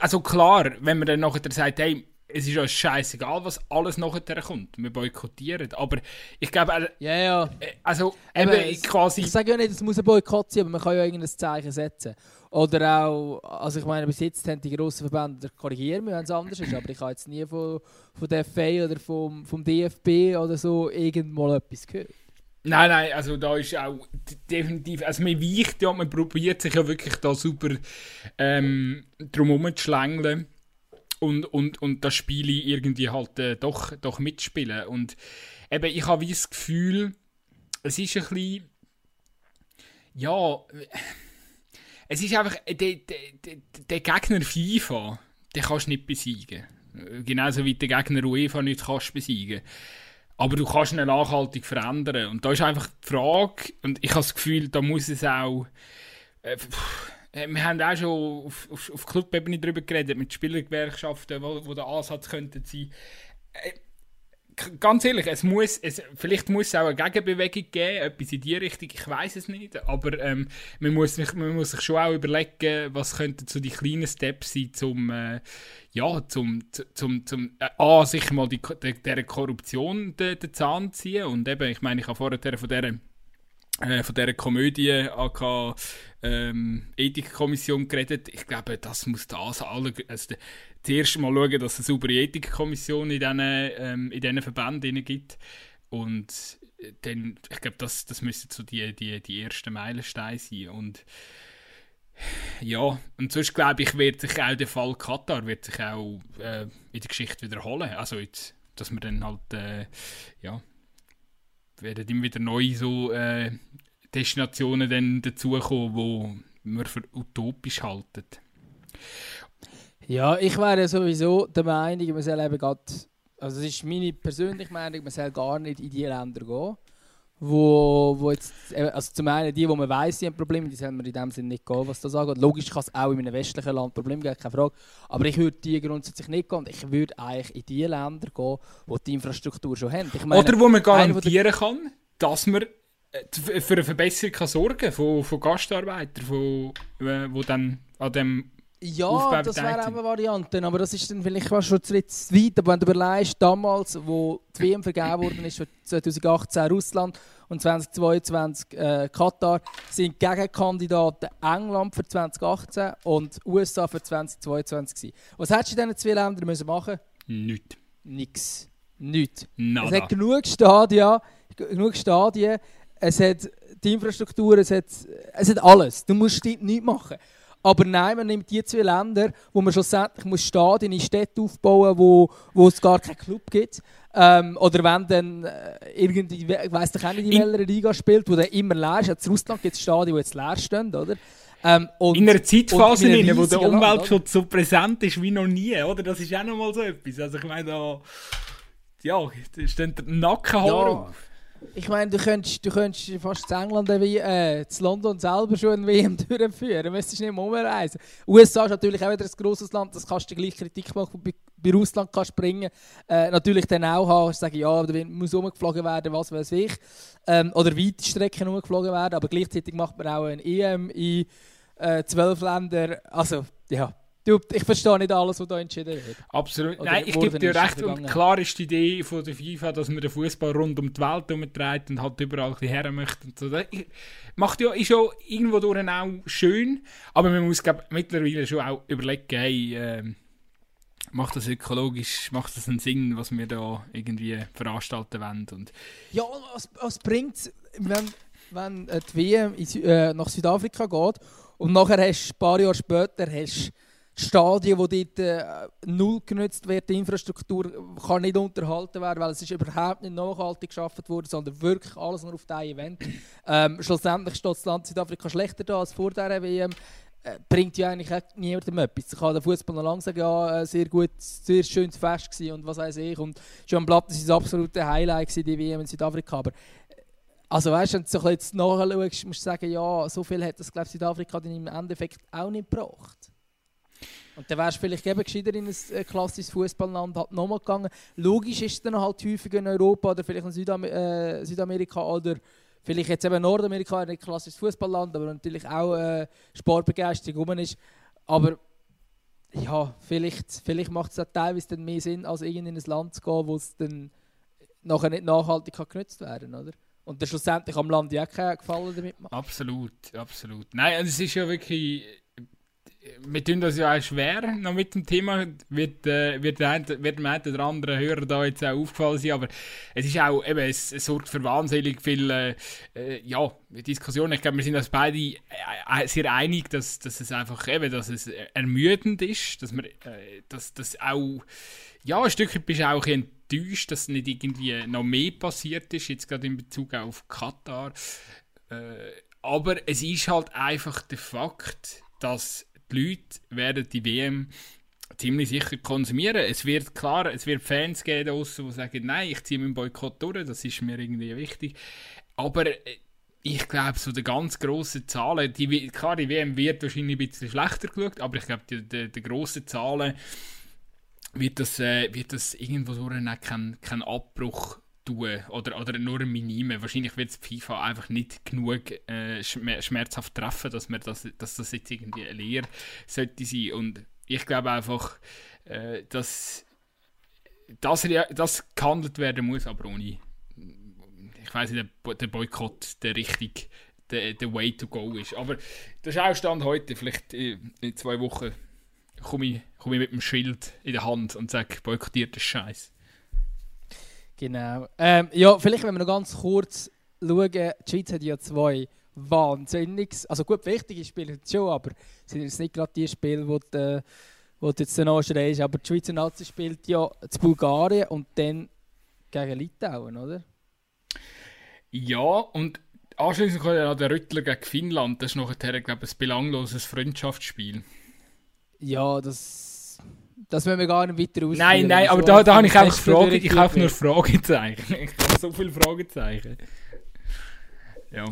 Also klar, wenn man dann nachher sagt, hey, es ist uns scheißegal, was alles nachher kommt. Wir boykottieren. Aber ich glaube, ja, ja. Äh, also eben, eben quasi. Ich sage ja nicht, es muss ein Boykott sein, aber man kann ja irgendein Zeichen setzen. Oder auch, also ich meine, bis jetzt haben die grossen Verbände, korrigieren mich, wenn es anders ist, aber ich habe jetzt nie von, von der FA oder vom, vom DFB oder so irgendwann etwas gehört. Nein, nein, also da ist auch definitiv, also man weicht ja, man probiert sich ja wirklich da super ähm, drum herum zu schlängeln und, und, und das Spiel irgendwie halt äh, doch, doch mitspielen. Und eben, ich habe das Gefühl, es ist ein bisschen, ja, es ist einfach, der, der, der Gegner FIFA, den kannst du nicht besiegen. Genauso wie der Gegner UEFA nicht kannst besiegen. Aber du kannst ihn nachhaltig verändern. Und da ist einfach die Frage, und ich habe das Gefühl, da muss es auch, äh, äh, wir haben auch schon auf, auf, auf Clubebene darüber geredet, mit Spielergewerkschaften, wo, wo der Ansatz könnte sein. Äh, ganz ehrlich, es muss, es, vielleicht muss es auch eine Gegenbewegung geben, etwas in die Richtung, ich weiß es nicht, aber ähm, man, muss, man muss sich schon auch überlegen, was könnten so die kleinen Steps sein, zum, äh, ja, zum, zum, zum äh, A, sicher mal die, der, der Korruption den, den Zahn ziehen und eben, ich meine, ich habe vorher von dieser äh, von dieser Komödie AK ähm, Ethikkommission geredet. Ich glaube, das muss das alle, also zuerst mal schauen, dass es eine saubere Ethikkommission in diesen, ähm, in diesen Verbänden gibt. Und äh, dann, ich glaube, das, das müssen so die, die, die ersten Meilensteine sein. Und ja, und sonst glaube ich, wird sich auch der Fall Katar wird sich auch äh, in der Geschichte wiederholen. Also jetzt dass wir dann halt, äh, ja, werden immer wieder neu so äh, Destinationen dann dazukommen, wo wir für utopisch halten. Ja, ich wäre sowieso der Meinung, man soll eben grad, also das ist meine persönliche Meinung, man soll gar nicht in die Länder gehen, wo, wo jetzt, also zum einen die, wo man weiss, die haben Probleme, die sollen wir in dem Sinne nicht gehen, was das angeht. Logisch kann es auch in einem westlichen Land Probleme geben, keine Frage, aber ich würde die grundsätzlich nicht gehen und ich würde eigentlich in die Länder gehen, wo die Infrastruktur schon haben. Meine, Oder wo man garantieren kann, dass man äh, für eine Verbesserung kann sorgen von, von Gastarbeitern, von, äh, wo dann an dem ja, das wäre auch eine Variante, aber das ist dann vielleicht fast schon zu weit. Aber wenn du überlegst, damals, wo die WM vergeben worden ist, 2018 Russland und 2022 äh, Katar, sind Gegenkandidaten England für 2018 und USA für 2022 gewesen. Was hättest du in diesen zwei Ländern müssen machen Nichts. Nix. Nichts. Nada. Es hat genug Stadien, genug Stadien, es hat die Infrastruktur, es hat, es hat alles. Du musst nichts machen. Aber nein, man nimmt die zwei Länder, wo man schlussendlich muss Stadien in Städten aufbauen wo, wo es gar keinen Club gibt. Ähm, oder wenn dann äh, irgendwie, ich weiss doch auch nicht, in welcher Liga spielt, wo dann immer leer ist. In Russland gibt es Stadien, die jetzt leer stehen, oder? Ähm, und, in einer Zeitphase, in wo der Umweltschutz so präsent ist wie noch nie, oder? Das ist auch nochmal so etwas. Also ich meine, da, ja, da steht der Nackenhaar ja. auf. Ich meine, du könntest, du könntest fast zu England, äh, zu London selber schon ein WM durchführen. Du müsstest nicht mehr umreisen. USA ist natürlich auch wieder ein grosses Land, das kannst du gleich Kritik machen, bei, bei Russland kannst springen. Äh, natürlich dann auch haben, sagen, ja, da muss umgeflogen werden, was weiß ich. Ähm, oder weite Strecken umgeflogen werden, aber gleichzeitig macht man auch ein EM in äh, zwölf Ländern. Also, ja. Du, ich verstehe nicht alles, was da entschieden wird. Absolut. Oder Nein, ich gebe dir recht. Und klar ist die Idee von der FIFA, dass man den Fußball rund um die Welt herumtreibt und halt überall ein her möchte. Und so. Das macht ja, ist ja irgendwo durch auch schön, aber man muss glaub, mittlerweile schon auch überlegen, hey, äh, macht das ökologisch, macht das einen Sinn, was wir da irgendwie veranstalten wollen. Und ja, was, was bringt es, wenn, wenn die WM in, äh, nach Südafrika geht und nachher hast ein paar Jahre später hast Stadien, wo dort äh, null genutzt wird, die Infrastruktur kann nicht unterhalten werden, weil es ist überhaupt nicht nachhaltig geschaffen wurde, sondern wirklich alles nur auf diesem Event. Ähm, schlussendlich steht das Land Südafrika schlechter da als vor dieser WM. Äh, bringt ja eigentlich niemandem etwas. Ich kann der Fußball noch lange sagen, ja, äh, sehr gut, sehr schönes Fest gewesen und was weiß ich. Und schon am Blatt, ist das absolute Highlight gewesen, die WM in Südafrika. Aber äh, also weißt wenn du jetzt nachschaust, musst du sagen, ja, so viel hat das, glaube Südafrika dann im Endeffekt auch nicht gebracht. Und dann wärst du vielleicht eben gescheiter in ein äh, klassisches Fußballland halt nochmal gegangen. Logisch ist es dann halt häufiger in Europa oder vielleicht in Südam äh, Südamerika oder vielleicht jetzt eben Nordamerika, ein klassisches Fußballland, aber natürlich auch äh, Sportbegeisterung rum ist. Aber ja, vielleicht, vielleicht macht es auch teilweise dann mehr Sinn, als in ein Land zu gehen, wo es dann nachher nicht nachhaltig kann genutzt werden kann, oder? Und dann schlussendlich am Land ja auch keinen Gefallen damit machen. Absolut, absolut. Nein, es ist ja wirklich wir tun das ja auch schwer noch mit dem Thema, wird, äh, wird, wird dem einen oder anderen Hörer da jetzt auch aufgefallen sein, aber es ist auch, eben, es, es sorgt für wahnsinnig viele äh, ja, Diskussionen. Ich glaube, wir sind uns beide äh, äh, sehr einig, dass, dass es einfach eben, dass es ermüdend ist, dass man, äh, dass das auch, ja, ein Stück bist du auch ein enttäuscht, dass nicht irgendwie noch mehr passiert ist, jetzt gerade in Bezug auf Katar. Äh, aber es ist halt einfach der Fakt, dass die Leute werden die WM ziemlich sicher konsumieren. Es wird klar, es wird Fans geben draussen, die sagen, nein, ich ziehe meinen Boykott durch, das ist mir irgendwie wichtig. Aber äh, ich glaube, so die ganz grossen Zahlen, die, klar, die WM wird wahrscheinlich ein bisschen schlechter geschaut, aber ich glaube, die, die, die grossen Zahlen wird das, äh, wird das irgendwo so kein, kein Abbruch tun oder, oder nur Minime. Wahrscheinlich wird es FIFA einfach nicht genug äh, schmerzhaft treffen, dass, man das, dass das jetzt irgendwie eine Lehre sollte sein. Und ich glaube einfach, äh, dass das, das gehandelt werden muss, aber ohne, ich weiß nicht, der, der Boykott der richtig der, der Way to go ist. Aber der Schaustand heute, vielleicht in zwei Wochen, komme ich, komm ich mit dem Schild in der Hand und sage, boykottiert das Scheiß. Genau. Ähm, ja, vielleicht, wenn wir noch ganz kurz schauen, die Schweiz hat ja zwei wahnsinniges, also gut, wichtige Spiele schon, aber sind jetzt nicht gerade die Spiele, wo die, wo du jetzt noch schreist. Aber die Schweizer Nazi spielt ja zu Bulgarien und dann gegen Litauen, oder? Ja, und anschließend kommt ja der Rüttler gegen Finnland. Das ist nachher, glaube ich, ein belangloses Freundschaftsspiel. Ja, das, das wollen wir gar nicht weiter ausführen. Nein, nein, aber da, da habe ich einfach Fragen. Ich habe nur Fragezeichen. Ich habe so viele Fragezeichen. Ja.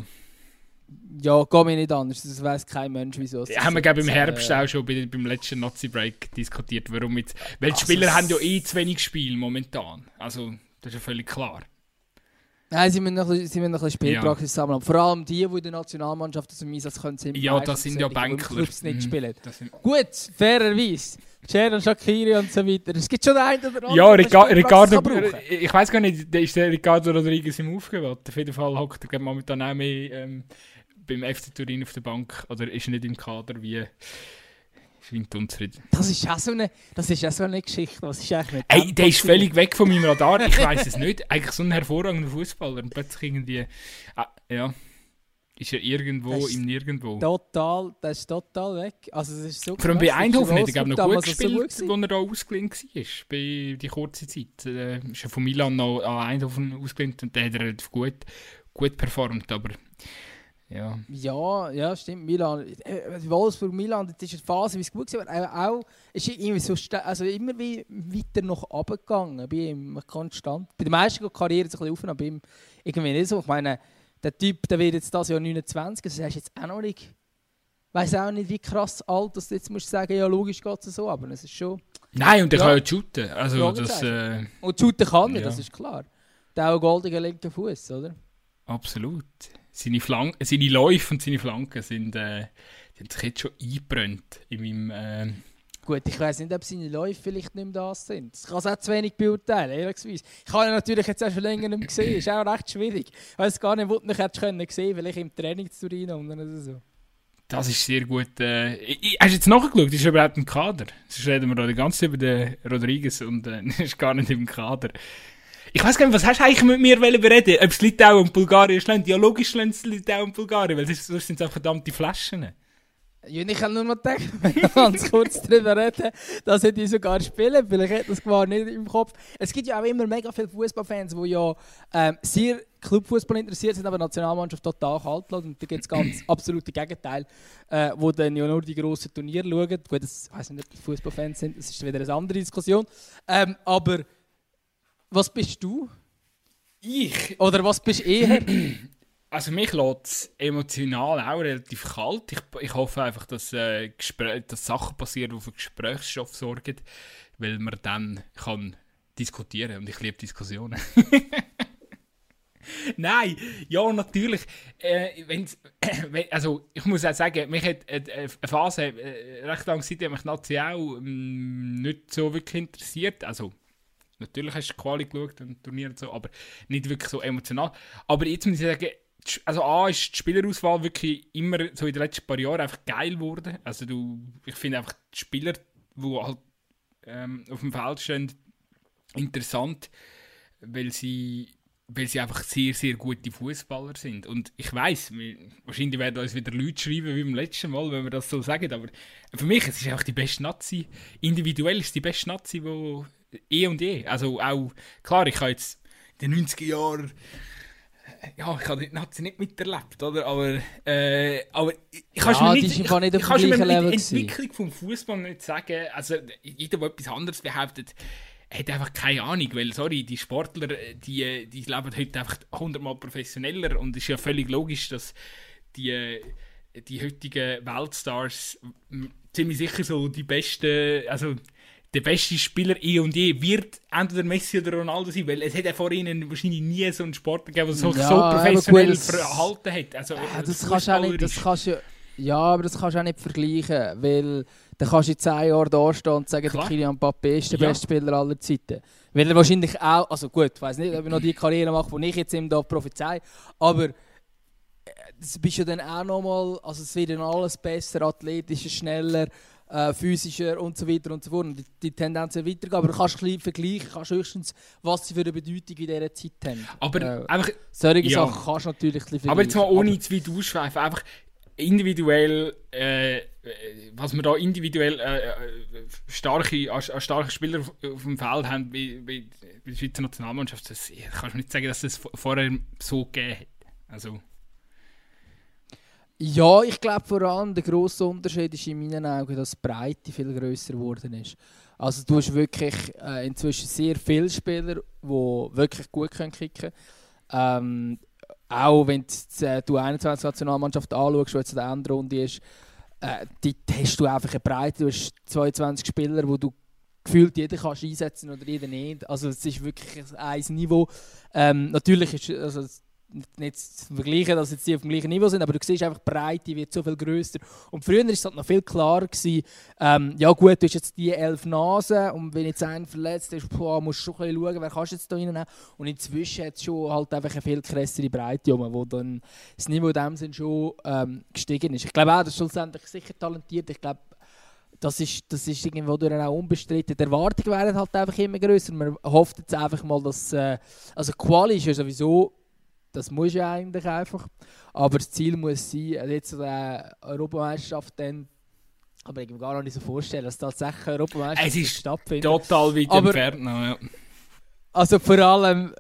Ja, geht mir nicht anders. Das weiß kein Mensch, wieso. Ja, haben wir glaube im Herbst äh, auch schon bei, beim letzten Nazi-Break diskutiert, warum jetzt. Weil die Spieler haben ja eh zu wenig Spiel momentan. Also, das ist ja völlig klar. Nein, sie müssen noch, sie müssen noch ein bisschen Spielpraxis ja. sammeln. Vor allem die, die in der Nationalmannschaft zum Einsatz können, sind Ja, das sind ja Bänkler. nicht mhm. spielen. Gut, fairerweise. Sharon Shakiri und so weiter. Es gibt schon einen oder anderen, Ja, Rica Ricardo, ich weiß gar nicht, ist der Ricardo Rodriguez im Aufgewacht? Auf jeden Fall hockt er momentan auch mehr ähm, beim FC Turin auf der Bank oder ist nicht im Kader wie Schwint unzufrieden. Das ist auch so eine, das ist auch so eine Geschichte. Was ist eigentlich Ey, der ist völlig weg von meinem Radar. Ich weiß es nicht. Eigentlich so ein hervorragender Fußballer und plötzlich irgendwie, ah, ja, ist er irgendwo im Nirgendwo. Total, das ist total weg. Also es ist so Vor allem bei Eindhoven hat er glaube noch gut gespielt, so als er da ausgeliehen war. Bei die kurze Zeit. Äh, ist er von Milan noch an Eindhoven ausgeliehen und da hat er gut, gut performt, aber ja. Ja, ja, stimmt. Milan, äh, Wolfsburg, Milan, das ist eine Phase, wie es gut war, aber auch ist irgendwie so also immer wie weiter noch abgegangen bei ihm, konstant. Bei den meisten Karriere ist es ein bisschen auf, aber bei ihm irgendwie nicht so. Ich meine, der Typ, der wird jetzt das Jahr 29, also er ist jetzt auch noch nicht, ich weiß auch nicht, wie krass alt das jetzt musst du sagen, ja logisch geht es so, aber es ist schon... Nein, und er ja, kann ja shooten, also das... Äh, und shooten kann er, ja. das ist klar. Der auch einen goldenen linken Fuß, oder? Absolut seine, Flank seine Läufe und seine Flanken sind, äh, haben sich jetzt schon eingebrannt in meinem... Äh, Gut, ich weiß nicht, ob seine Läufe vielleicht nicht mehr das sind. Das kann es auch zu wenig beurteilen, ehrlicherweise. Ich habe ihn natürlich jetzt auch schon länger nicht mehr gesehen. Ist auch recht schwierig. Ich weiß gar nicht, wo du ihn hättest können sehen, weil ich im Training zu Turin oder so. Das ist sehr gut. Äh, ich, hast du jetzt nachgeschaut? Ist er überhaupt im Kader? Sonst reden wir da die ganze Zeit über den Rodriguez und äh, ist gar nicht im Kader. Ich weiß gar nicht, was hast du eigentlich mit mir bereden? Ob es Litauen und Bulgarien schlägt? Ja, logisch schlägt es Litauen und Bulgarien, weil das sind so verdammte Flaschen. Ja, ich kann nur noch denken, wenn wir ganz kurz darüber reden, dass die sogar spielen. Vielleicht hat das gar nicht im Kopf. Es gibt ja auch immer mega viele Fußballfans, die ja ähm, sehr Clubfußball interessiert sind, aber Nationalmannschaft total kalt lassen. Und da gibt es ganz absolute Gegenteil, äh, wo dann ja nur die grossen Turniere schauen. Gut, das, ich weiß nicht, ob Fußballfans sind, das ist wieder eine andere Diskussion. Ähm, aber was bist du? Ich? Oder was bist du eher? Also mich lässt es emotional auch relativ kalt. Ich, ich hoffe einfach, dass, äh, dass Sachen passieren, die für Gesprächsstoff sorgen, weil man dann kann diskutieren und ich liebe Diskussionen. Nein, ja, natürlich. Äh, wenn's, wenn, also, ich muss auch sagen, mich hat äh, eine Phase, äh, recht lange Zeit, mich Nazi auch ähm, nicht so wirklich interessiert. Also, Natürlich hast du Quali geschaut und Turnier und so, aber nicht wirklich so emotional. Aber jetzt muss ich sagen, also A ist die Spielerauswahl wirklich immer so in den letzten paar Jahren einfach geil geworden. Also du, ich finde einfach die Spieler, die halt ähm, auf dem Feld stehen, interessant, weil sie, weil sie einfach sehr, sehr gute Fußballer sind. Und ich weiß, wahrscheinlich werden uns wieder Leute schreiben wie beim letzten Mal, wenn wir das so sagen, aber für mich es ist es einfach die beste Nazi. Individuell ist die beste Nazi, die eh und je. Also auch, klar, ich habe jetzt in den 90er Jahren ja, ich habe die Nazi nicht miterlebt, oder? Aber, äh, aber ich kann ja, mir nicht, ich, nicht ich kann mir mit Entwicklung vom Fußball nicht sagen. Also jeder, der etwas anderes behauptet, hat einfach keine Ahnung, weil, sorry, die Sportler, die, die leben heute einfach hundertmal professioneller und es ist ja völlig logisch, dass die, die heutigen Weltstars ziemlich sicher so die besten, also der beste Spieler eh und je wird entweder Messi oder Ronaldo sein, weil es ja vor ihnen wahrscheinlich nie so einen Sportler gegeben, der sich ja, so professionell gut, verhalten hat. Also, ja, das, kannst auch nicht, das kannst du, ja, aber das kannst du auch nicht vergleichen, weil dann kannst du in zehn Jahren da stehen und sagen, Klar. der Kylian Mbappé ist der ja. beste Spieler aller Zeiten. Weil er wahrscheinlich auch, also gut, ich weiß nicht, ob er noch die Karriere macht, die ich jetzt ihm da prophezei, aber äh, das bist ja dann auch nochmal, also es wird dann alles besser, athletischer, schneller, äh, physischer und so weiter und so fort. Und die, die Tendenz wird weitergehen. Aber du kannst ein vergleichen, kannst höchstens, was sie für eine Bedeutung in dieser Zeit haben. Aber äh, einfach... Solche ja. Sachen kannst du natürlich ein Aber jetzt mal ohne zu weit ausschweifen, einfach individuell äh, was wir da individuell äh, äh starke, äh, starke Spieler auf, auf dem Feld haben, wie, wie, wie die Schweizer Nationalmannschaft, das kannst du nicht sagen, dass es das vorher so gegeben hat. Also. Ja, ich glaube vor allem der grosse Unterschied ist in meinen Augen, dass die Breite viel grösser geworden ist. Also du hast wirklich äh, inzwischen sehr viele Spieler, die wirklich gut können kicken können. Ähm, auch wenn du äh, die 21 Nationalmannschaft anschaust, die jetzt in der Endrunde ist, äh, dort hast du einfach eine Breite. Du hast 22 Spieler, wo du gefühlt jeder kannst einsetzen oder jeder nicht. Also es ist wirklich ein Niveau. Ähm, natürlich ist also, nicht zu vergleichen, dass jetzt die auf dem gleichen Niveau sind, aber du siehst einfach, die Breite wird so viel grösser. Und früher war es halt noch viel klarer, gewesen, ähm, ja gut, du hast jetzt die elf Nasen und wenn jetzt einer verletzt ist, boah, musst du schon ein bisschen schauen, wer kannst du jetzt da reinnehmen. Und inzwischen hat es schon halt einfach eine viel krassere Breite, wo dann das Niveau in dem Sinn schon ähm, gestiegen ist. Ich glaube auch, das ist schlussendlich sicher talentiert. Ich glaube, das ist, das ist irgendwo auch unbestritten. Die Erwartungen werden halt einfach immer größer. Man hofft jetzt einfach mal, dass. Äh, also, Quali ist ja sowieso das muss ja eigentlich einfach. Aber das Ziel muss sein, jetzt eine Europameisterschaft dann aber ich kann mir gar nicht so vorstellen, dass tatsächlich eine Europameisterschaft es ist stattfindet. total weit aber, entfernt noch, ja. Also vor allem,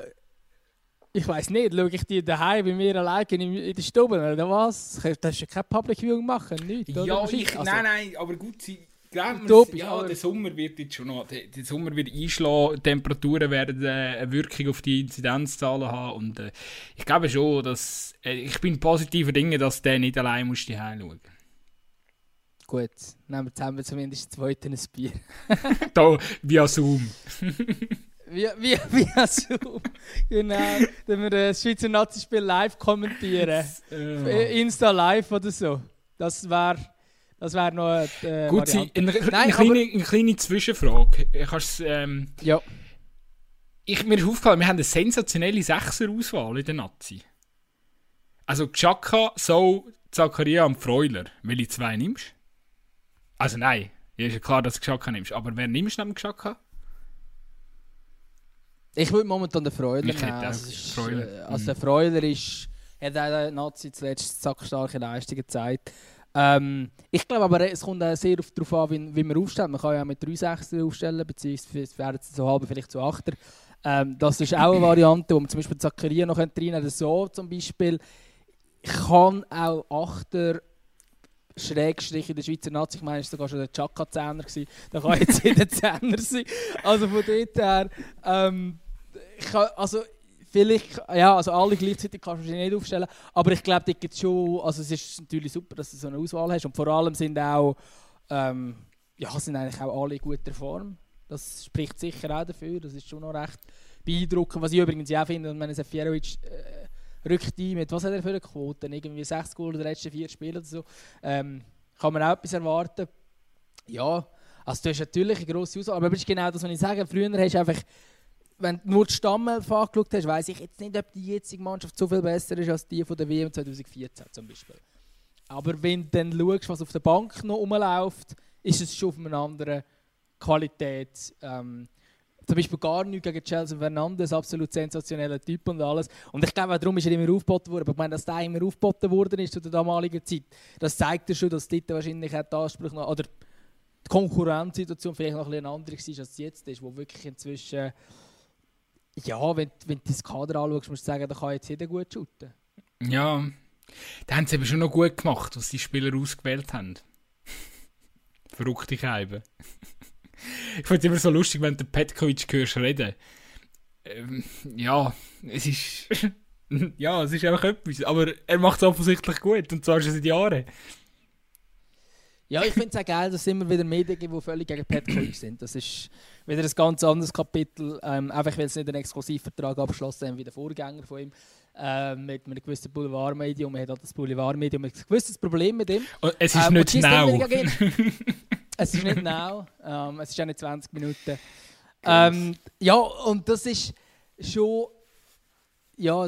ich weiß nicht, schaue ich die daheim bei mir alleine in, in der Stube oder was? Das ist ja kein Public Viewing machen, nicht? Ja, ich, also, nein, nein, aber gut, sie Utopisch, ja, der Sommer wird jetzt schon noch, der, der Sommer wird einschlagen, Temperaturen werden äh, eine Wirkung auf die Inzidenzzahlen haben und äh, ich glaube schon, dass, äh, ich bin positiver Dinge, dass der nicht allein muss die schauen. Gut, nehmen wir zusammen zumindest zweiten ein Bier. da, via Zoom. Via, via, via Zoom. genau. Dann wir das Schweizer Nazi-Spiel live kommentieren. Äh, Insta live oder so. Das wäre das wäre noch eine äh, Gut, eine, eine, Nein, kleine, eine kleine Zwischenfrage. Kannst, ähm, ja. Ich, mir ist aufgefallen, wir haben eine sensationelle Sechser-Auswahl in der Nazi. Also Chaka, So, Zakaria und Freuler. Welche zwei nimmst Also nein, ja, ist ja klar, dass du Chaka nimmst. Aber wer nimmst du neben Chaka? Ich würde momentan den Freuler nehmen. Also, ist, Freuler. Äh, also der Freuler ist, hat auch der Nazi zuletzt sackstarke Leistungen gezeigt. Ähm, ich glaube aber, es kommt auch sehr darauf an, wie, wie man aufstellt. Man kann ja auch mit 3 Sechser aufstellen, beziehungsweise wären es so halb, vielleicht so Achter. Ähm, das ist auch eine Variante, wo man zum Beispiel Zakaria noch reinnehmen So zum Beispiel. Kann auch Achter Schrägstrich in der Schweizer Nazi, ich meine, es war sogar schon der Chaka-Zehner, da kann jetzt jeder Zehner sein. Also von dort her, ähm, ich also vielleicht, ja, also alle gleichzeitig kannst du nicht aufstellen, aber ich glaube, gibt es schon, also es ist natürlich super, dass du so eine Auswahl hast und vor allem sind auch, ähm, ja, sind eigentlich auch alle in guter Form. Das spricht sicher auch dafür, das ist schon noch recht beeindruckend. Was ich übrigens auch finde, wenn Seferovic äh, rückt ein mit, was hat er für eine Quote, irgendwie 60 Goal in den letzten vier Spielen oder so, ähm, kann man auch etwas erwarten. Ja, also du hast natürlich eine grosse Auswahl, aber das ist genau das, was ich sage, früher hast du einfach wenn du nur die Stammelf angeschaut hast, weiß ich jetzt nicht, ob die jetzige Mannschaft so viel besser ist als die von der WM 2014 zum Beispiel. Aber wenn du dann schaust, was auf der Bank noch rumläuft, ist es schon auf einer anderen Qualität. Ähm, zum Beispiel gar nichts gegen Chelsea Fernandes, absolut sensationeller Typ und alles. Und ich glaube, darum ist er immer aufgeboten worden. Aber ich meine, dass der immer aufgeboten worden ist zu der damaligen Zeit, das zeigt ja schon, dass dort wahrscheinlich auch der Anspruch noch, oder die Konkurrenzsituation vielleicht noch ein bisschen andere war, als jetzt ist, wo wirklich inzwischen ja, wenn, wenn du das Kader anschaust, musst du sagen, da kann jetzt jeder gut shooten. Ja, da haben sie eben schon noch gut gemacht, was die Spieler ausgewählt haben. Verrückte Scheibe. ich finde es immer so lustig, wenn du Petkovic hörst reden. Ähm, ja, es ist. ja, es ist einfach etwas. Aber er macht es offensichtlich gut und zwar schon seit Jahren. Ja, ich finde es auch geil, dass es immer wieder Medien gibt, die völlig gegen Petkovic sind. Das ist wieder ein ganz anderes Kapitel. Ähm, einfach weil sie nicht einen Exklusivvertrag abgeschlossen haben wie der Vorgänger von ihm. Ähm, mit einem gewissen Boulevardmedium. Man hat auch das Boulevardmedium ein gewisses Problem mit ihm. Und es ist ähm, nicht now. es ist nicht now. Ähm, es ist auch nicht 20 Minuten. Ähm, ja, und das ist schon. Ja,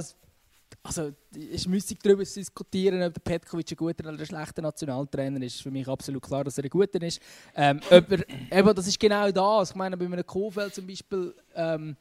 also ist müßig darüber zu diskutieren, ob der Petkovic ein guter oder ein schlechter Nationaltrainer ist. Für mich absolut klar, dass er ein guter ist. Ähm, er, eben, das ist genau das. Ich meine, bei einem Kofeld zum Beispiel ähm,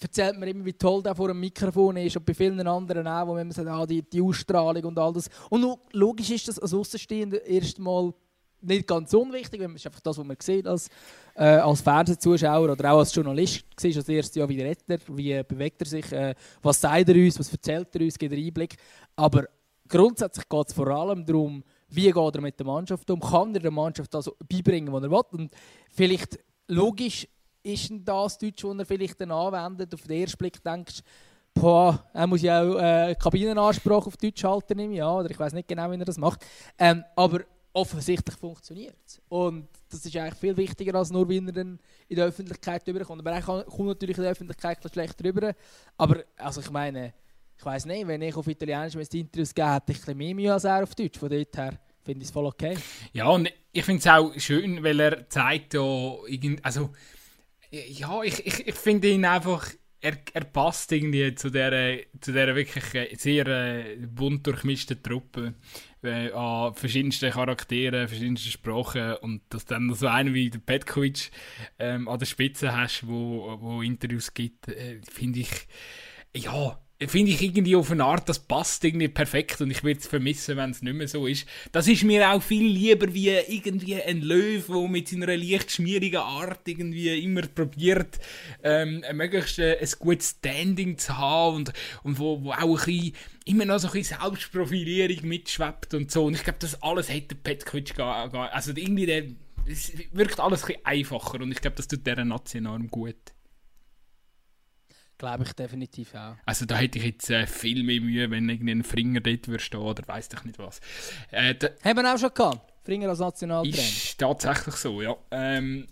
erzählt man immer, wie toll der vor dem Mikrofon ist und bei vielen anderen auch, wo man sagt, ah, die, die Ausstrahlung und all das. Und logisch ist das als Außenstehender erstmal nicht ganz unwichtig, weil es ist einfach das, was man sieht als, äh, als Fernsehzuschauer oder auch als Journalist. Siehst das erste Jahr, wie redet wie bewegt er sich, äh, was sagt er uns, was erzählt er uns, gibt er Einblick. Aber grundsätzlich geht es vor allem darum, wie geht er mit der Mannschaft um, kann er der Mannschaft das beibringen, was er will. Und vielleicht logisch ist das Deutsch, das er vielleicht dann anwendet, auf den ersten Blick denkst boah, er muss ja auch äh, Kabinenansprache auf Deutsch halten, ja, oder ich weiß nicht genau, wie er das macht. Ähm, aber offensichtlich funktioniert. Und das ist eigentlich viel wichtiger, als nur, wie er in der Öffentlichkeit rüberkommt. Aber er kommt natürlich in der Öffentlichkeit schlecht rüber. Aber also ich meine, ich weiß nicht, wenn ich auf Italienisch Interviews gebe, hätte ich ein mehr Mühe als er auf Deutsch. Von dort her finde ich es voll okay. Ja, und ich finde es auch schön, weil er zeigt ja, also ja, ich, ich, ich finde ihn einfach er, er passt irgendwie zu dieser, zu dieser wirklich äh, sehr äh, bunt durchmischten Truppe äh, an verschiedensten Charakteren, verschiedensten Sprachen und dass dann so einer wie Petkovic ähm, an der Spitze hast, wo, wo Interviews gibt, äh, finde ich, ja, finde ich irgendwie auf eine Art, das passt irgendwie perfekt und ich würde es vermissen, wenn es nicht mehr so ist. Das ist mir auch viel lieber wie irgendwie ein Löwe, der mit seiner leicht schmierigen Art irgendwie immer probiert, ähm, möglichst äh, ein gutes Standing zu haben und, und wo, wo auch ein bisschen, immer noch so ein bisschen Selbstprofilierung mitschwebt und so. Und ich glaube, das alles hätte Petkovic Also irgendwie, der, es wirkt alles ein bisschen einfacher und ich glaube, das tut dieser Nation enorm gut. Glaube ich definitiv auch. Also da hätte ich jetzt äh, viel mehr Mühe, wenn irgendwie ein Fringer dort würde stehen oder weiß ich nicht was. Äh, Haben wir auch schon gehabt? Fringer als Nationaltrainer? Ist tatsächlich so, ja. Ähm,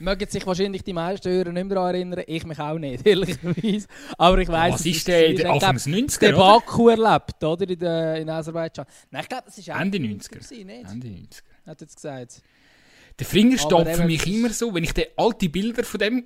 Mögen sich wahrscheinlich die meisten Hörer nicht mehr daran erinnern, ich mich auch nicht, ehrlicherweise. Aber ich weiss, Was ist der, der Anfangs 90er, der Baku erlebt, oder? In, der, in Aserbaidschan. Nein, ich glaube, das ist Ende 90er. Gewesen, nicht? Ende 90er. Hat jetzt gesagt. Der Finger steht für mich immer so, wenn ich die alte Bilder von dem,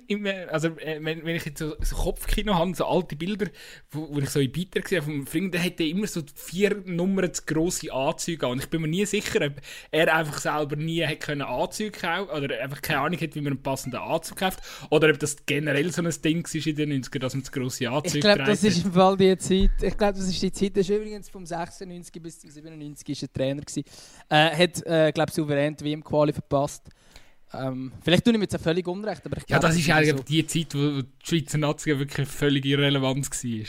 also äh, wenn, wenn ich jetzt so, so Kopfkino habe, so alte Bilder, wo, wo ich so in Beitrag gesehen habe vom Finger, der hätte immer so vier Nummern zu grosse Anzüge an. Und ich bin mir nie sicher, ob er einfach selber nie hätte können Anzüge kaufen oder einfach keine Ahnung hat, wie man einen passenden Anzug kauft, oder ob das generell so ein Ding ist in den 90ern, dass man zu grosse Anzüge Ich glaube, das ist im Fall die Zeit, ich glaube, das ist die Zeit, das ist übrigens vom 96 bis zum 97 ist er Trainer gewesen, äh, hat, äh, glaube souverän die WM-Quali verpasst ähm, vielleicht tue ich mir jetzt völlig unrecht, aber ich glaube... Ja, das ist eigentlich so. die Zeit, wo die Schweizer Nazi wirklich völlig irrelevant war.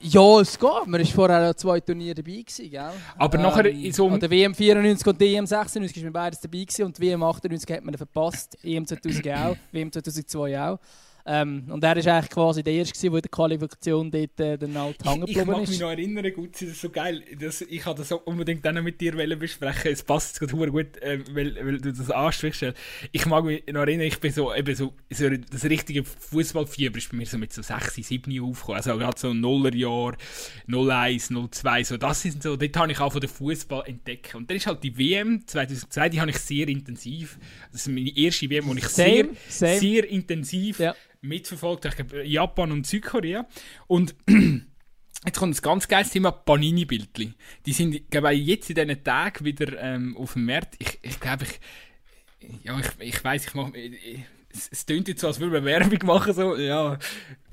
Ja, es geht. Man war vorher an zwei Turnieren dabei, gewesen, gell? Aber ähm, nachher in so An der WM 94 und der EM 96 war man beides dabei gewesen, und die WM 98 hat man verpasst, EM 2000 auch, WM 2002 auch. Ähm, und er war eigentlich quasi der Erste, der in der Qualifikation dort äh, dann halt hängen ist. Ich mag mich noch erinnern, gut, das ist so geil. Das, ich wollte das unbedingt dann mit dir besprechen. Es passt jetzt gerade gut, äh, weil, weil du das ansprichst. Ich mag mich noch erinnern, ich bin so, eben so, so das richtige Fußballfieber ist bei mir so mit so 6, 7 aufgekommen. Also gerade so Nullerjahr, 01, 02, so das sind so, dort habe ich auch von der Fußball entdeckt. Und dann ist halt die WM 2002, die habe ich sehr intensiv, das ist meine erste WM, wo ich same, sehr, same. sehr intensiv ja mitverfolgt. Ich glaube, Japan und Südkorea. Und jetzt kommt das ganz geiles Thema Panini-Bildli. Die sind, glaube ich, jetzt in diesen Tagen wieder ähm, auf dem Markt. Ich, ich glaube, ich, ja, ich, ich weiß, ich mache, es, es klingt jetzt so, als würde man Werbung machen, so, ja,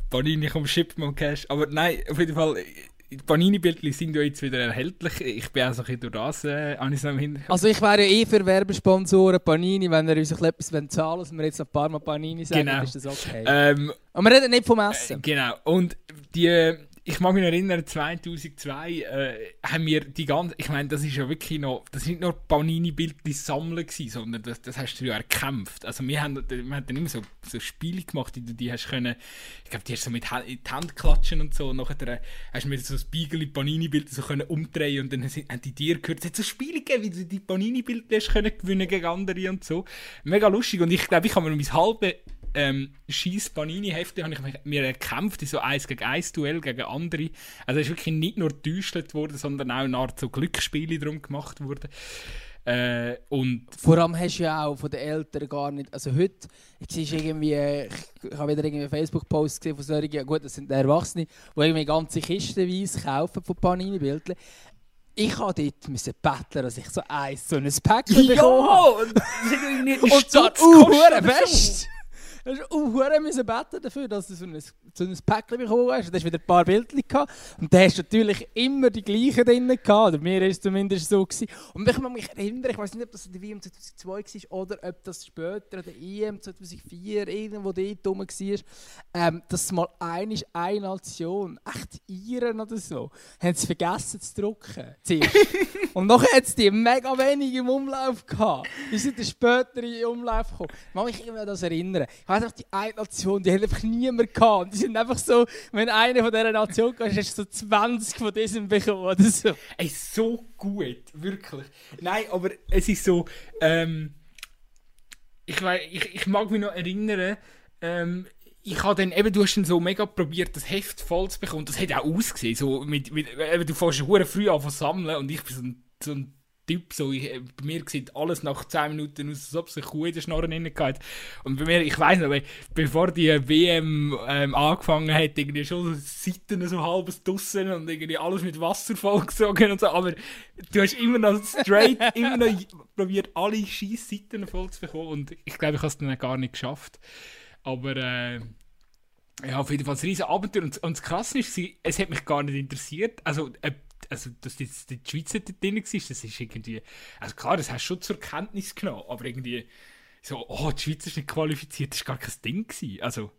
Panini, komm, ship mal Cash. Aber nein, auf jeden Fall, die Panini-Bildchen sind ja jetzt wieder erhältlich. Ich bin auch so ein bisschen durch das äh, ich Also ich wäre ja eh für Werbesponsoren Panini, wenn er uns etwas zahlen wollen, dass wir jetzt noch ein paar Mal Panini sagen, genau. ist das okay. Ähm, Aber wir reden nicht vom Essen. Äh, genau. Und die ich mag mich erinnern, 2002 äh, haben wir die ganze, ich meine, das ist ja wirklich noch, das sind nicht nur Panini-Bildchen sammeln gewesen, sondern das, das hast du ja erkämpft. Also wir haben, wir haben dann immer so, so Spiele gemacht, die du die hast können, ich glaube, die hast du so mit in die Hand klatschen und so, und nachher äh, hast du mir so ein Spiegel Panini-Bilder so können umdrehen und dann haben die dir gehört, es hat so Spiele gegeben, wie du die Panini-Bilder gewinnen gegen andere und so. Mega lustig und ich glaube, ich habe mir mein halbe ähm, scheiß Panini-Hefte habe ich mir erkämpft in so 1 gegen 1 Duell gegen andere. Also es ist wirklich nicht nur getäuscht worden, sondern auch eine Art so Glücksspiele drum gemacht worden. Äh, und Vor allem hast du ja auch von den Eltern gar nicht, also heute, ich sehe irgendwie, ich habe wieder irgendwie einen Facebook-Post gesehen von solchen, gut, das sind die Erwachsene, die irgendwie ganze Kistenweise kaufen von Panini-Bildern ich habe dort müssen betteln, dass ich so eins so ein Päckchen bekommen habe. Ja! und so uh, fest. Du musst auch müssen beten dafür, dass du so ein, so ein Päckchen bekommen hast. Und hast wieder ein paar Bildchen gehabt. Und da hast du natürlich immer die gleichen drin gehabt. Oder mir ist es zumindest so gewesen. Und ich kann mich erinnern, ich weiß nicht, ob das in der WM 2002 war oder ob das später in der EM 2004 irgendwo dort rum war, ähm, dass mal eine, eine Nation, echt Iren oder so, haben sie vergessen zu drucken. Und nachher hat es die mega wenig im Umlauf gehabt. Die sind dann später in den Umlauf gekommen. Ich kann mich immer das erinnern. Ich weiß noch, die eine Nation, die hat einfach niemand gehabt. Die sind einfach so, wenn einer von dieser Nation geht, hast du so 20 von diesem bekommen oder so. Ey, so gut, wirklich. Nein, aber es ist so, ähm, ich, weiss, ich, ich mag mich noch erinnern, ähm, ich habe dann eben, du hast dann so mega probiert, das Heft voll zu bekommen. Das hat auch ausgesehen. So mit, mit, eben, du fährst schon früh an zu sammeln und ich bin so ein, so ein Typ, so, ich, bei mir sieht alles nach 10 Minuten aus, als ob sich Kuh in den Schnorren hingeht. Und bei mir, ich weiß nicht, bevor die WM ähm, angefangen hat, irgendwie schon Seiten so halbes Dussen und irgendwie alles mit Wasser vollgesogen und so, aber du hast immer noch straight, immer noch probiert, alle scheiß Seiten voll zu bekommen und ich glaube, ich habe es dann gar nicht geschafft. Aber äh, ja, auf jeden Fall ein riesen Abenteuer. Und, und das Krasse ist, es hat mich gar nicht interessiert. Also, äh, also dass die, die Schweizer da drin war, das ist irgendwie. Also klar, das hast du schon zur Kenntnis genommen, aber irgendwie so, oh, die Schweiz ist nicht qualifiziert, das war gar kein Ding. Gewesen. Also,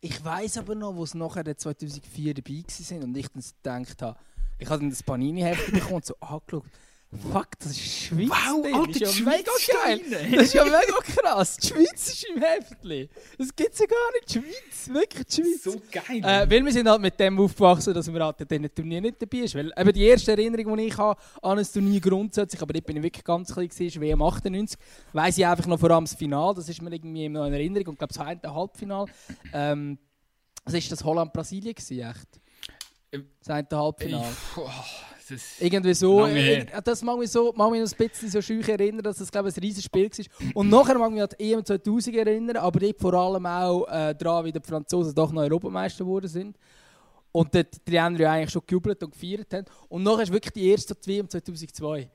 ich weiß aber noch, wo es nachher 2004 dabei waren und ich dann gedacht habe, ich habe dann das Panini-Heft bekommen und so angeschaut. Fuck, das ist Schweiz. Wow, Alter, das ist ja mega geil. Das ist ja mega krass. Die Schweiz ist im Heftli. Das gibt es ja gar nicht. Die Schweiz, wirklich die Schweiz. So geil. Äh, weil wir sind halt mit dem aufgewachsen, dass wir halt in diesen Turnier nicht dabei sind. Weil eben die erste Erinnerung, die ich habe an ein Turnier grundsätzlich, aber ich bin wirklich ganz klein gewesen, WM 98, weiss ich einfach noch vor allem das Final. Das ist mir irgendwie noch in Erinnerung. Und ich glaube, das zweite Halbfinale. Ähm, was war das Holland-Brasilien echt? Äh, das eine Halbfinale. Das Irgendwie so, äh, das mag mich so, mag mich noch ein bisschen so schüch erinnern, dass das glaube ich ein riesiges Spiel war. Und nachher mag ich mich an die EM 2000 erinnern, aber ich vor allem auch äh, daran, wie die Franzosen doch noch Europameister geworden sind. Und die Trainer ja eigentlich schon gejubelt und gefeiert haben. Und nachher ist wirklich die erste WM 2002.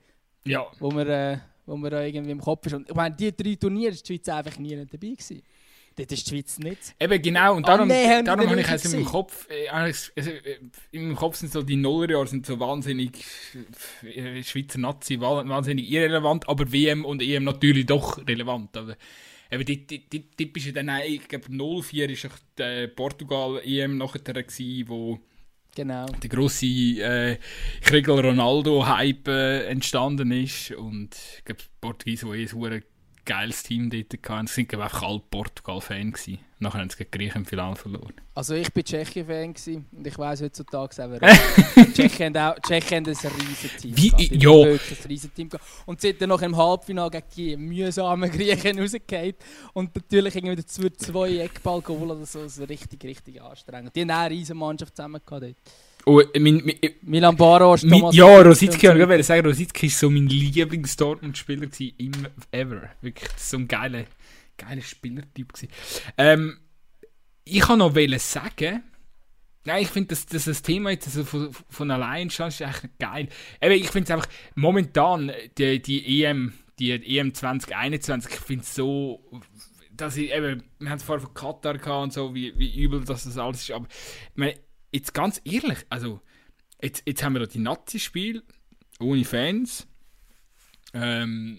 Ja. Wo wir, äh, wo wir irgendwie im Kopf ist. Und ich meine, die drei Turniere war die Schweiz einfach nie dabei gewesen. Das ist die Schweiz nicht. Eben genau, und darum, oh, darum habe ich es in meinem Kopf, äh, also, in meinem Kopf sind so die Nullerjahre sind so wahnsinnig äh, Schweizer Nazi, wahnsinnig irrelevant, aber WM und EM natürlich doch relevant. Aber eben die, die, die typische dann, ich glaube 04 war der Portugal-EM nachher gewesen, wo Genau. Der grosse äh, Kriegel Ronaldo-Hype äh, entstanden ist. Und ich glaube, Portugiesen, die eh geiles Team dort gehabt. Sie waren einfach alle Portugal-Fan. Nachher haben sie gegen Griechen im Finale verloren. Also ich war Tschechien-Fan und ich weiss heutzutage warum. Tschechien haben, auch, Tschechien haben ein riesen Team. Wie, gehabt. ja. Wirklich ein riesen Team gehabt. Und sie sind dann noch im Halbfinale gegen die mühsamen Griechen rausgefallen. Und natürlich irgendwie dazu zwei Eckball geholt oder so. Das ist richtig, richtig anstrengend. Die haben auch eine riesen Mannschaft zusammen gehabt dort. Oh, mein, mein, Milan Baros, Thomas Ja, Rositzky, ich wollte sagen, Rositzky war so mein Lieblings-Dortmund-Spieler ever. Wirklich, so ein geiler, geiler Spielertyp. Ähm, ich kann noch sagen, Nein, ich finde, dass, dass das Thema jetzt also von, von allein schon ist echt geil. Eben, ich finde es einfach momentan, die, die EM, die EM 2021, ich finde es so, dass ich eben, wir haben es vorher von Katar gehabt und so, wie, wie übel dass das alles ist, aber ich meine, jetzt ganz ehrlich, also jetzt, jetzt haben wir da die Nazi-Spiel ohne Fans. Ähm,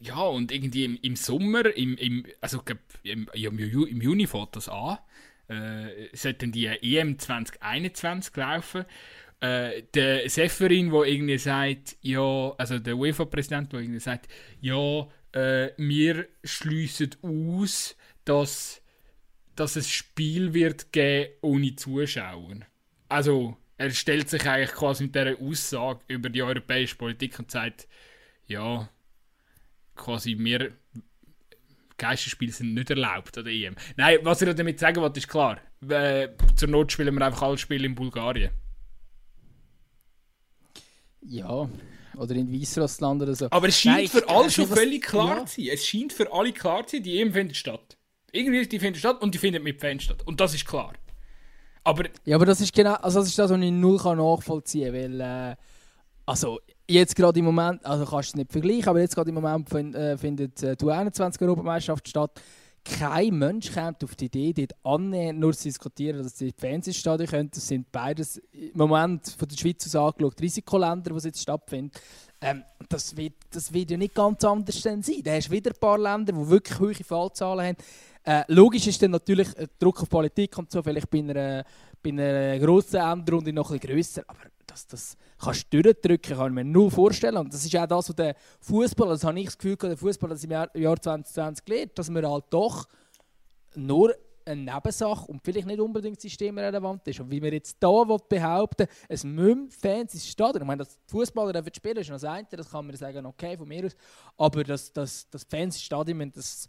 ja, und irgendwie im, im Sommer, im, im, also im, im, im Juni fängt das an, äh, sollten die EM 2021 laufen. Äh, der Seferin, der irgendwie sagt, ja, also der UEFA-Präsident, der irgendwie sagt, ja, äh, wir schließen aus, dass dass es Spiel wird geben ohne Zuschauer. Also, er stellt sich eigentlich quasi mit dieser Aussage über die europäische Politik und sagt, ja, quasi wir Geisterspiele sind nicht erlaubt an der EM. Nein, was er damit sagen wollte, ist klar. Äh, zur Not spielen wir einfach alle Spiele in Bulgarien. Ja, oder in Weißrussland oder so. Aber es scheint Nein, für alle schon völlig klar ja. zu sein. Es scheint für alle klar zu sein, die EM findet statt. Irgendwie, die findet statt und die findet mit Fans statt. Und das ist klar. Aber... Ja, aber das ist genau, also das ist das, was ich null nachvollziehen kann, weil, äh, also jetzt gerade im Moment, also kannst du es nicht vergleichen, aber jetzt gerade im Moment find, äh, findet äh, die U21-Europameisterschaft statt. kein Mensch kommt auf die Idee, dort annähernd nur zu diskutieren, dass sie Fernsehstadien können. Das sind beides im Moment von der Schweiz aus angeschaut Risikoländer, es jetzt stattfindet. Ähm, das, wird, das wird ja nicht ganz anders sein. Da hast du wieder ein paar Länder, die wirklich hohe Fallzahlen haben. Äh, logisch ist dann natürlich äh, Druck auf Politik und so, vielleicht bei einer, bei einer grossen Endrunde noch bisschen grösser. Aber das, das kannst du durchdrücken, kann ich mir nur vorstellen. Und das ist auch das, was der Fußball, das habe ich das Gefühl, der Fußball das im Jahr, Jahr 2020 gelernt, dass man halt doch nur eine Nebensache und vielleicht nicht unbedingt systemrelevant ist. Und wie wir jetzt hier behaupten es müssen Fans ins Stadion. Ich meine, dass Fußballer dürfen spielen, ist noch das eine, das kann man sagen, okay, von mir aus. Aber dass, dass, dass Fans ins Stadion das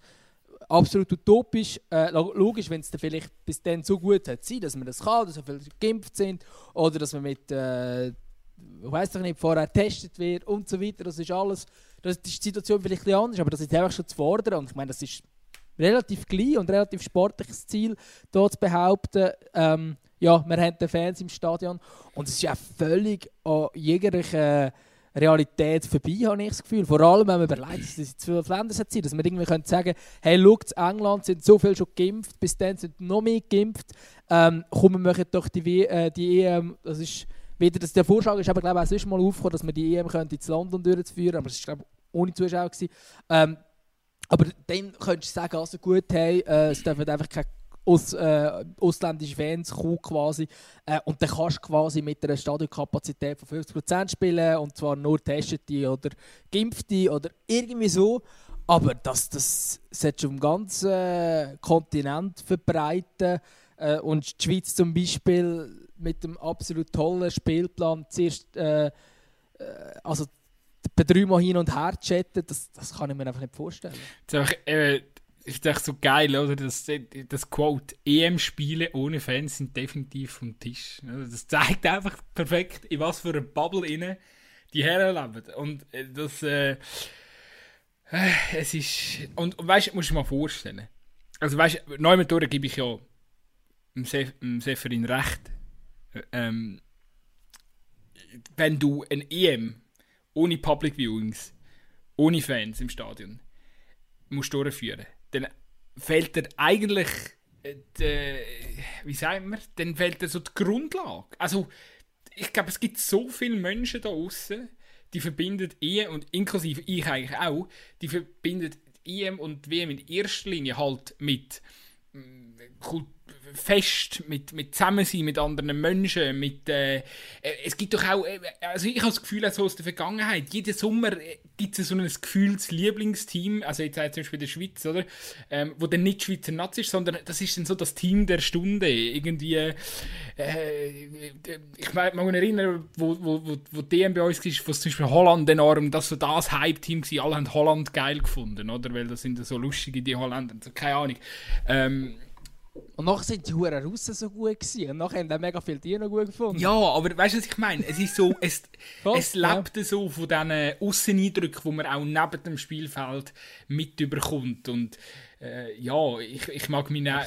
absolut utopisch. Äh, logisch, wenn es vielleicht bis dann so gut hat, sein, dass man das kann, dass so viele geimpft sind oder dass man mit, äh, weiß ich nicht, vorher getestet wird und so weiter. Das ist alles, das ist die Situation vielleicht ein anders, aber das ist einfach schon zu fordern. Und ich meine, das ist relativ klein und relativ sportliches Ziel, hier zu behaupten, ähm, ja, wir haben den Fans im Stadion. Und es ist ja völlig an jeglicher Realität vorbei, habe ich das Gefühl. Vor allem, wenn man überlegt, dass es zwölf Länder sind, dass man irgendwie können sagen hey, schaut, in England sind so viele schon geimpft, bis dann sind noch mehr geimpft. Ähm, komm, wir machen doch die, äh, die EM, das ist wieder, dass der Vorschlag ist aber glaube ich auch sonst mal aufgekommen, dass man die EM könnte ins London durchführen, aber es ist glaube ich ohne Zuschauer. Ähm, aber dann könntest du sagen, also gut, hey, äh, es dürfen einfach keine aus, äh, ausländische Fans kommen quasi. Äh, und dann kannst du quasi mit einer Stadionkapazität von 50% spielen und zwar nur Testete oder Geimpfte oder irgendwie so. Aber das, das schon im ganzen äh, Kontinent verbreiten. Äh, und die Schweiz zum Beispiel mit dem absolut tollen Spielplan zuerst, äh, äh also bei dreimal hin und her chatten, das, das kann ich mir einfach nicht vorstellen. Ist echt so geil, oder? Das, das Quote, EM-Spiele ohne Fans sind definitiv vom Tisch. Also das zeigt einfach perfekt, in was für einer Bubble inne die Herren leben. Und äh, das, äh, äh, es ist, und, und weißt du, musst du dir mal vorstellen. Also weißt du, neu mit gebe ich ja dem, Sef, dem Seferin recht. Ähm, wenn du ein EM ohne Public Viewings, ohne Fans im Stadion, musst durchführen, dann fehlt dir eigentlich, äh, die, wie sagen wir, dann fehlt dir so die Grundlage. Also, ich glaube, es gibt so viele Menschen da außen, die verbinden EM und inklusive ich eigentlich auch, die verbinden EM und WM in erster Linie halt mit mm, Kultur fest, mit, mit Zusammensein mit anderen Menschen, mit, äh, äh, es gibt doch auch, äh, also ich habe das Gefühl, so aus der Vergangenheit, jeden Sommer äh, gibt es so ein Gefühlslieblingsteam, also jetzt zum Beispiel der Schweiz, oder, ähm, wo dann nicht Schweizer Nazi ist, sondern das ist dann so das Team der Stunde, irgendwie, äh, ich mag mich erinnern, wo, wo, wo, wo DM bei uns war, wo zum Beispiel Holland enorm, das so das Hype-Team war, alle haben Holland geil gefunden, oder, weil das sind so lustige, die Holländer, also keine Ahnung, ähm, und nachher sind die Huren Russen so gut gewesen. Und nachher haben dann mega viele Tiere noch gut gefunden. Ja, aber weißt du, was ich meine? Es ist so, es, es lebt ja. so von diesen Ausseneindrücken, die man auch neben dem Spielfeld mitbekommt. Und äh, ja, ich, ich mag mich noch,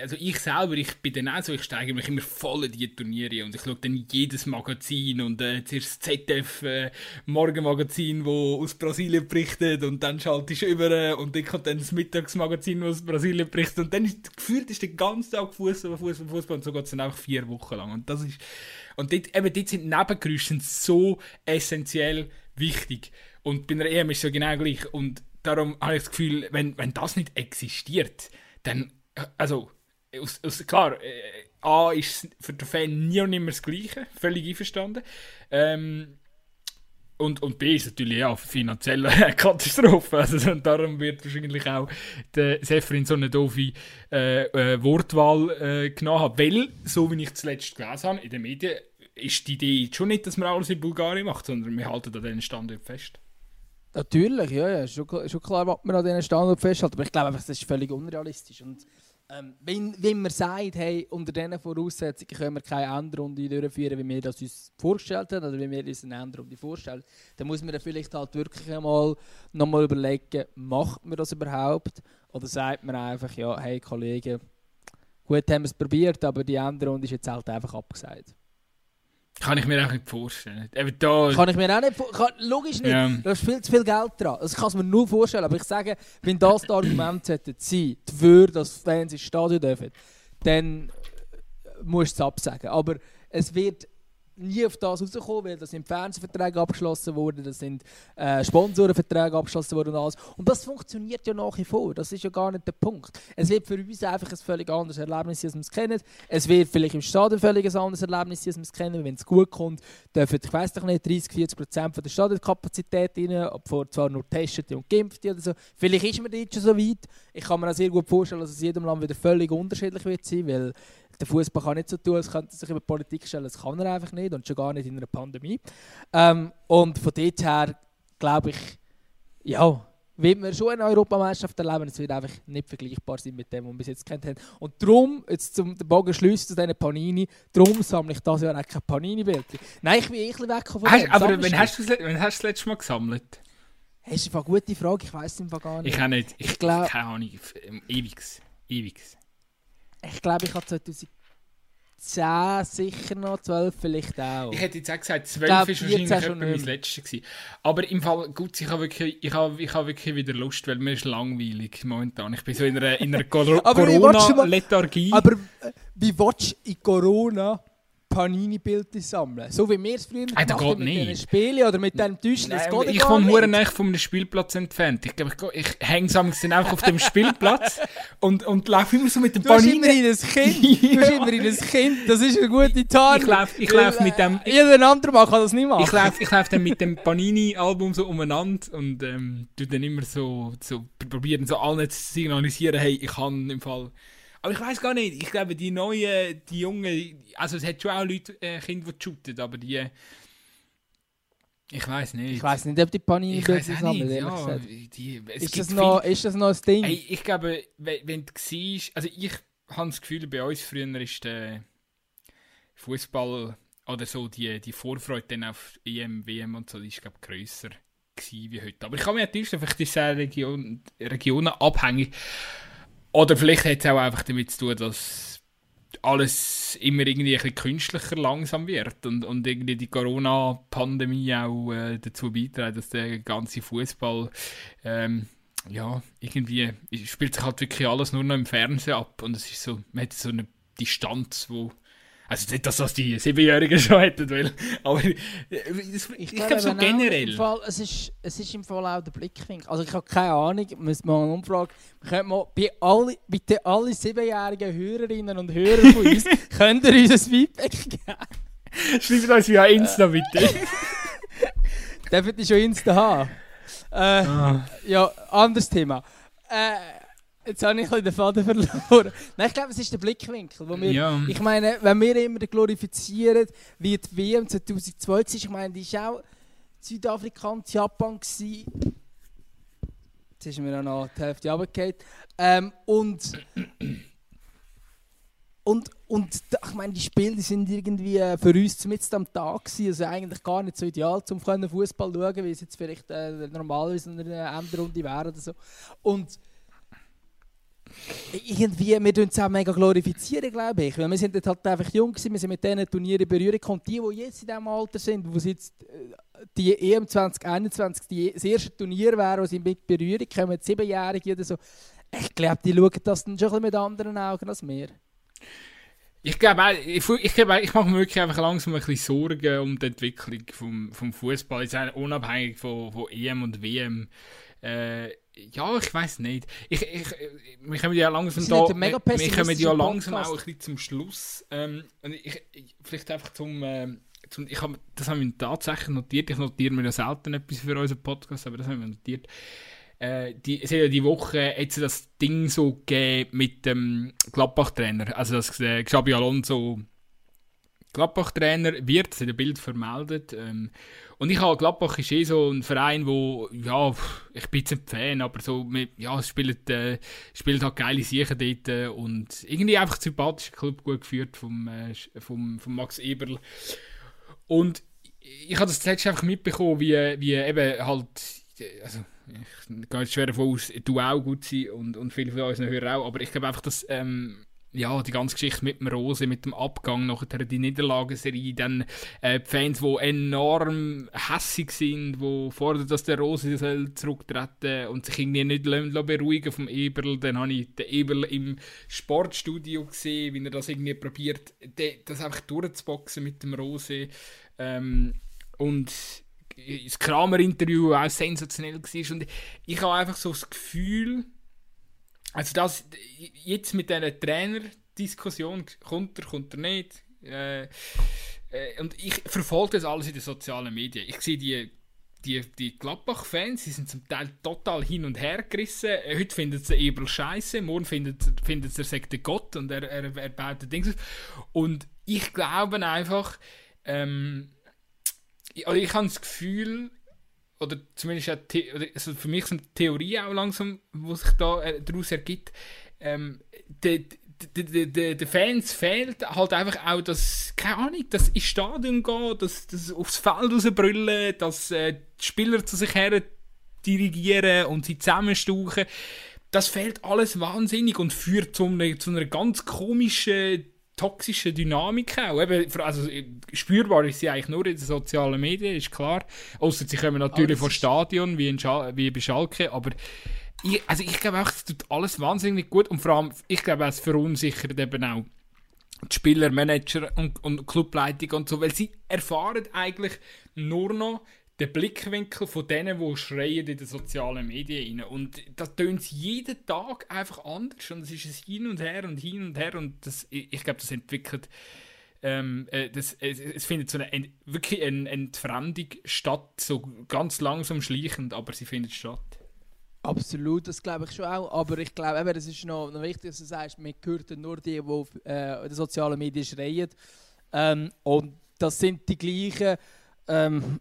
also ich selber, ich bin dann auch so, ich steige mich immer voll in die Turniere und ich schaue dann jedes Magazin und äh, zuerst das ZDF äh, Morgenmagazin, wo aus Brasilien berichtet und dann schaltest du über und dann kommt dann das Mittagsmagazin, wo aus Brasilien berichtet und dann ist gefühlt ist der ganze Tag Fußball, Fußball, Fußball und so geht es dann auch vier Wochen lang und das ist und dort, eben, dort sind Nebengeräusche so essentiell wichtig und bei einer EM ist es ja genau gleich und darum habe ich das Gefühl, wenn, wenn das nicht existiert, dann, also, aus, aus, klar, äh, A ist für den Fan nie und immer das Gleiche, völlig einverstanden. Ähm, und, und B ist natürlich auch finanzielle Katastrophe. Also, und darum wird wahrscheinlich auch der Seferin so eine doofe äh, äh, Wortwahl äh, genommen haben. Weil, so wie ich zuletzt gelesen habe in den Medien, ist die Idee schon nicht, dass man alles in Bulgarien macht, sondern wir halten an diesen Standort fest. Natürlich, ja, ja. Schon, schon klar, was man an diesen Standort festhält. Aber ich glaube, das ist völlig unrealistisch. Und ähm, wenn man sagt, hey, unter diesen Voraussetzungen können wir keine Endrunde durchführen, wie wir das uns vorgestellt haben, oder wie wir uns eine Endrunde vorstellen, dann muss man dann vielleicht halt wirklich einmal nochmal überlegen, macht man das überhaupt? Oder sagt man einfach, ja, hey Kollegen, gut haben wir es probiert, aber die Endrunde ist jetzt halt einfach abgesagt. Kann ich mir auch nicht vorstellen. Eben da... Kann ich mir auch nicht vorstellen. Logisch nicht. Ja. Da ist viel zu viel Geld dran. Das kann ich mir nur vorstellen. Aber ich sage, wenn das das Argument hätte sein, dafür, dass Fans ins Stadion dürfen, dann musst du es absagen. Aber es wird nie auf das rausgekommen, weil da sind Fernsehverträge abgeschlossen worden, da sind äh, Sponsorenverträge abgeschlossen worden und alles. Und das funktioniert ja nach wie vor. Das ist ja gar nicht der Punkt. Es wird für uns einfach ein völlig anderes Erlebnis, als wir es kennen. Es wird vielleicht im Stadion völlig ein anderes Erlebnis, als wir es kennen. Wenn es gut kommt, dürfen, ich weiß nicht, 30, 40 Prozent der Stadionkapazität rein, obwohl zwar nur Testete und Geimpfte oder so. Vielleicht ist man jetzt schon so weit. Ich kann mir auch sehr gut vorstellen, dass es in jedem Land wieder völlig unterschiedlich wird sein, weil der Fußball kann nicht so tun, als könnte er sich über Politik stellen. Das kann er einfach nicht und schon gar nicht in einer Pandemie. Ähm, und von dort her glaube ich, ja, wird man schon eine Europameisterschaft erleben. Es wird einfach nicht vergleichbar sein mit dem, was wir bis jetzt kennt haben. Und darum, jetzt zum den Bogen schließen zu diesen Panini, darum sammle ich das Jahr auch keine Panini-Bilder. Nein, ich bin eh ein weg von hast, dem. Aber wann hast, du, wann hast du das letzte Mal gesammelt? Das ist eine gute Frage, ich weiß es gar nicht. Ich auch nicht. Ich, ich glaube... Keine Ahnung. Ewiges. Ewiges. Ich glaube, ich habe 2010 sicher noch, 12 vielleicht auch. Ich hätte jetzt auch gesagt, 12 war wahrscheinlich schon mein letztes gewesen. Aber im Fall, gut, ich habe wirklich, ich habe, ich habe wirklich wieder Lust, weil mir ist langweilig momentan. Ich bin so in einer, in einer Corona-Lethargie. Aber äh, wie willst du in Corona Panini-Bilder sammeln. So wie wir es früher gemacht haben mit diesen Spielen oder mit diesem Täuschen. Ich wohne nur nicht von einem Spielplatz entfernt. Ich, glaube, ich, ich hänge dann einfach auf dem Spielplatz und, und laufe immer so mit dem Panini. Du bist immer in ein Kind. Du bist immer in ein Kind. Das ist eine gute Tat. Ich laufe ich lauf mit dem... Jeder andere kann das nicht machen. Ich laufe ich lauf dann mit dem Panini-Album so umeinander und ähm, tu dann immer so, so probieren so allen zu signalisieren, hey, ich kann im Fall... Aber ich weiß gar nicht, ich glaube, die neuen, die Jungen, also es hat schon auch Leute, äh, Kinder, die shooten, aber die. Ich weiß nicht. Ich weiß nicht, ob die Panini das sammeln, ja, die, ist, das noch, ist das noch ein Ding? Ey, ich glaube, wenn, wenn du siehst, also ich habe das Gefühl, bei uns früher ist der Fußball oder so die, die Vorfreude dann auf EM, WM und so, die ist glaube ich grösser wie heute. Aber ich kann mir natürlich vielleicht ist es Region, Regionen abhängig. Oder vielleicht hat es auch einfach damit zu tun, dass alles immer irgendwie ein bisschen künstlicher langsam wird und, und irgendwie die Corona-Pandemie auch äh, dazu beiträgt, dass der ganze Fußball ähm, ja, irgendwie spielt sich halt wirklich alles nur noch im Fernsehen ab. Und es ist so, man hat so eine Distanz, wo also nicht, dass das die Siebenjährigen schon hätten, weil, aber ich, ich glaube so generell. Fall, es, ist, es ist im Fall auch der Blickwinkel. Also ich habe keine Ahnung, müssen wir mal eine Umfrage, wir können mal bei alle, bitte alle siebenjährigen Hörerinnen und Hörer von uns, könnt ihr uns ein Feedback geben? Schreibt uns via Insta bitte. Dürfen die schon Insta haben? Äh, ah. Ja, anderes Thema. Äh, Jetzt habe ich den Faden verloren. Nein, ich glaube, es ist der Blickwinkel. Wo wir, ja. Ich meine, wenn wir immer glorifizieren, wie die WM 2012 ist, ich meine, die war auch Südafrika Japan. Gewesen. Jetzt ist mir auch noch die Hälfte runtergefallen. Ähm, und, und, und ich meine, die Spiele die sind irgendwie äh, für uns zumindest am Tag gewesen. Also eigentlich gar nicht so ideal, um Fußball zu schauen, wie es jetzt vielleicht äh, normalerweise in einer Endrunde wäre oder so. Und irgendwie, wir tun es auch mega glorifizieren, glaube ich. Weil wir sind halt einfach jung gewesen, wir sind mit diesen Turnieren in Berührung gekommen. Die, die jetzt in diesem Alter sind, wo jetzt äh, die EM 2021 die, das erste Turnier wäre, wo sie mit Berührung kommen, Siebenjährige oder so, ich glaube, die schauen das dann schon mit anderen Augen als wir. Ich glaube, ich, ich, ich mache mir wirklich einfach langsam ein bisschen Sorgen um die Entwicklung vom, vom Fußball, unabhängig von, von EM und WM. Äh, ja, ich weiß nicht. Ich, ich, wir kommen ja langsam da, wir kommen ja langsam auch ein bisschen zum Schluss. Ähm, ich, ich, vielleicht einfach zum, äh, zum ich hab, das haben wir tatsächlich notiert. Ich notiere mir ja selten etwas für unseren Podcast, aber das haben wir notiert. Äh, die, es hat ja die Woche jetzt das Ding so gegeben mit dem Gladbach-Trainer. Also, dass äh, Xabi Alonso Gladbach-Trainer wird, hat ein Bild vermeldet. Ähm, und ich habe Gladbach ist eh so ein Verein, wo, ja, ich bin jetzt ein Fan, aber so, ja, es spielt, äh, spielt halt geile Sachen dort äh, und irgendwie einfach ein sympathischer Club, gut geführt vom, äh, vom, vom Max Eberl. Und ich habe das letzte einfach mitbekommen, wie, wie eben halt, also, ich gehe jetzt schwer davon aus, du auch gut sein und, und viele von unseren Hörer auch, aber ich glaube einfach, dass ähm, ja, die ganze Geschichte mit dem Rose, mit dem Abgang, nachher die Niederlagenserie, dann äh, die Fans, die enorm hässig sind, die fordern, dass der Rose soll zurücktreten und sich irgendwie nicht beruhigen vom Eberl. Dann habe ich den Eberl im Sportstudio gesehen, wie er das irgendwie probiert, das einfach durchzuboxen mit dem Rose. Ähm, und das Kramer-Interview auch sensationell war. Und ich habe einfach so das Gefühl, also das, jetzt mit dieser Trainerdiskussion, kommt er, kommt er nicht. Äh, äh, und ich verfolge das alles in den sozialen Medien. Ich sehe die, die, die Gladbach-Fans, die sind zum Teil total hin und her gerissen. Äh, heute findet sie Eberl scheiße, morgen findet, findet sie, er sagt der Gott und er, er, er baut den Dings Und ich glaube einfach, ähm, ich, also ich habe das Gefühl, oder zumindest also für mich sind Theorie auch langsam, wo sich da äh, daraus ergibt, ähm, der de, de, de, Fans fehlt halt einfach auch das, keine Ahnung, das ins Stadion gehen, das, das aufs Feld rausbrüllen, dass äh, die Spieler zu sich her dirigieren und sie zusammenstauchen. Das fehlt alles wahnsinnig und führt zu einer, zu einer ganz komischen toxische Dynamik auch. Eben, also, spürbar ist sie eigentlich nur in den sozialen Medien, ist klar. Außer sie kommen natürlich vom Stadion, wie, in Schal wie bei Schalke, aber ich, also ich glaube auch, es tut alles wahnsinnig gut und vor allem, ich glaube, es verunsichert eben auch die Spieler, Manager und, und Clubleitung und so, weil sie erfahren eigentlich nur noch den Blickwinkel von denen, die schreien in den sozialen Medien rein. Und das tönt jeden Tag einfach anders. Und es ist ein Hin und Her und Hin und Her. Und das, ich, glaube, das entwickelt. Ähm, äh, das, es, es, findet so eine, wirklich eine Entfremdung statt, so ganz langsam schleichend, aber sie findet statt. Absolut, das glaube ich schon auch. Aber ich glaube, das ist noch, noch wichtig, dass du sagst, man hört nur die, die auf äh, den sozialen Medien schreien. Ähm, und das sind die gleichen. Ähm,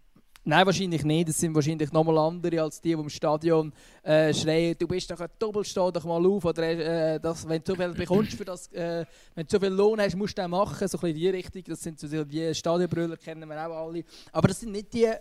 Nein, wahrscheinlich nicht. Das sind wahrscheinlich nochmal andere als die, die im Stadion äh, schreien, du bist doch ein Doppel, steh doch mal auf. Oder äh, das, wenn du so viel bekommst für das, äh, wenn du so viel Lohn hast, musst du das machen. So ein bisschen die Richtung. Das sind so die Stadionbrüller, kennen wir auch alle. Aber das sind nicht die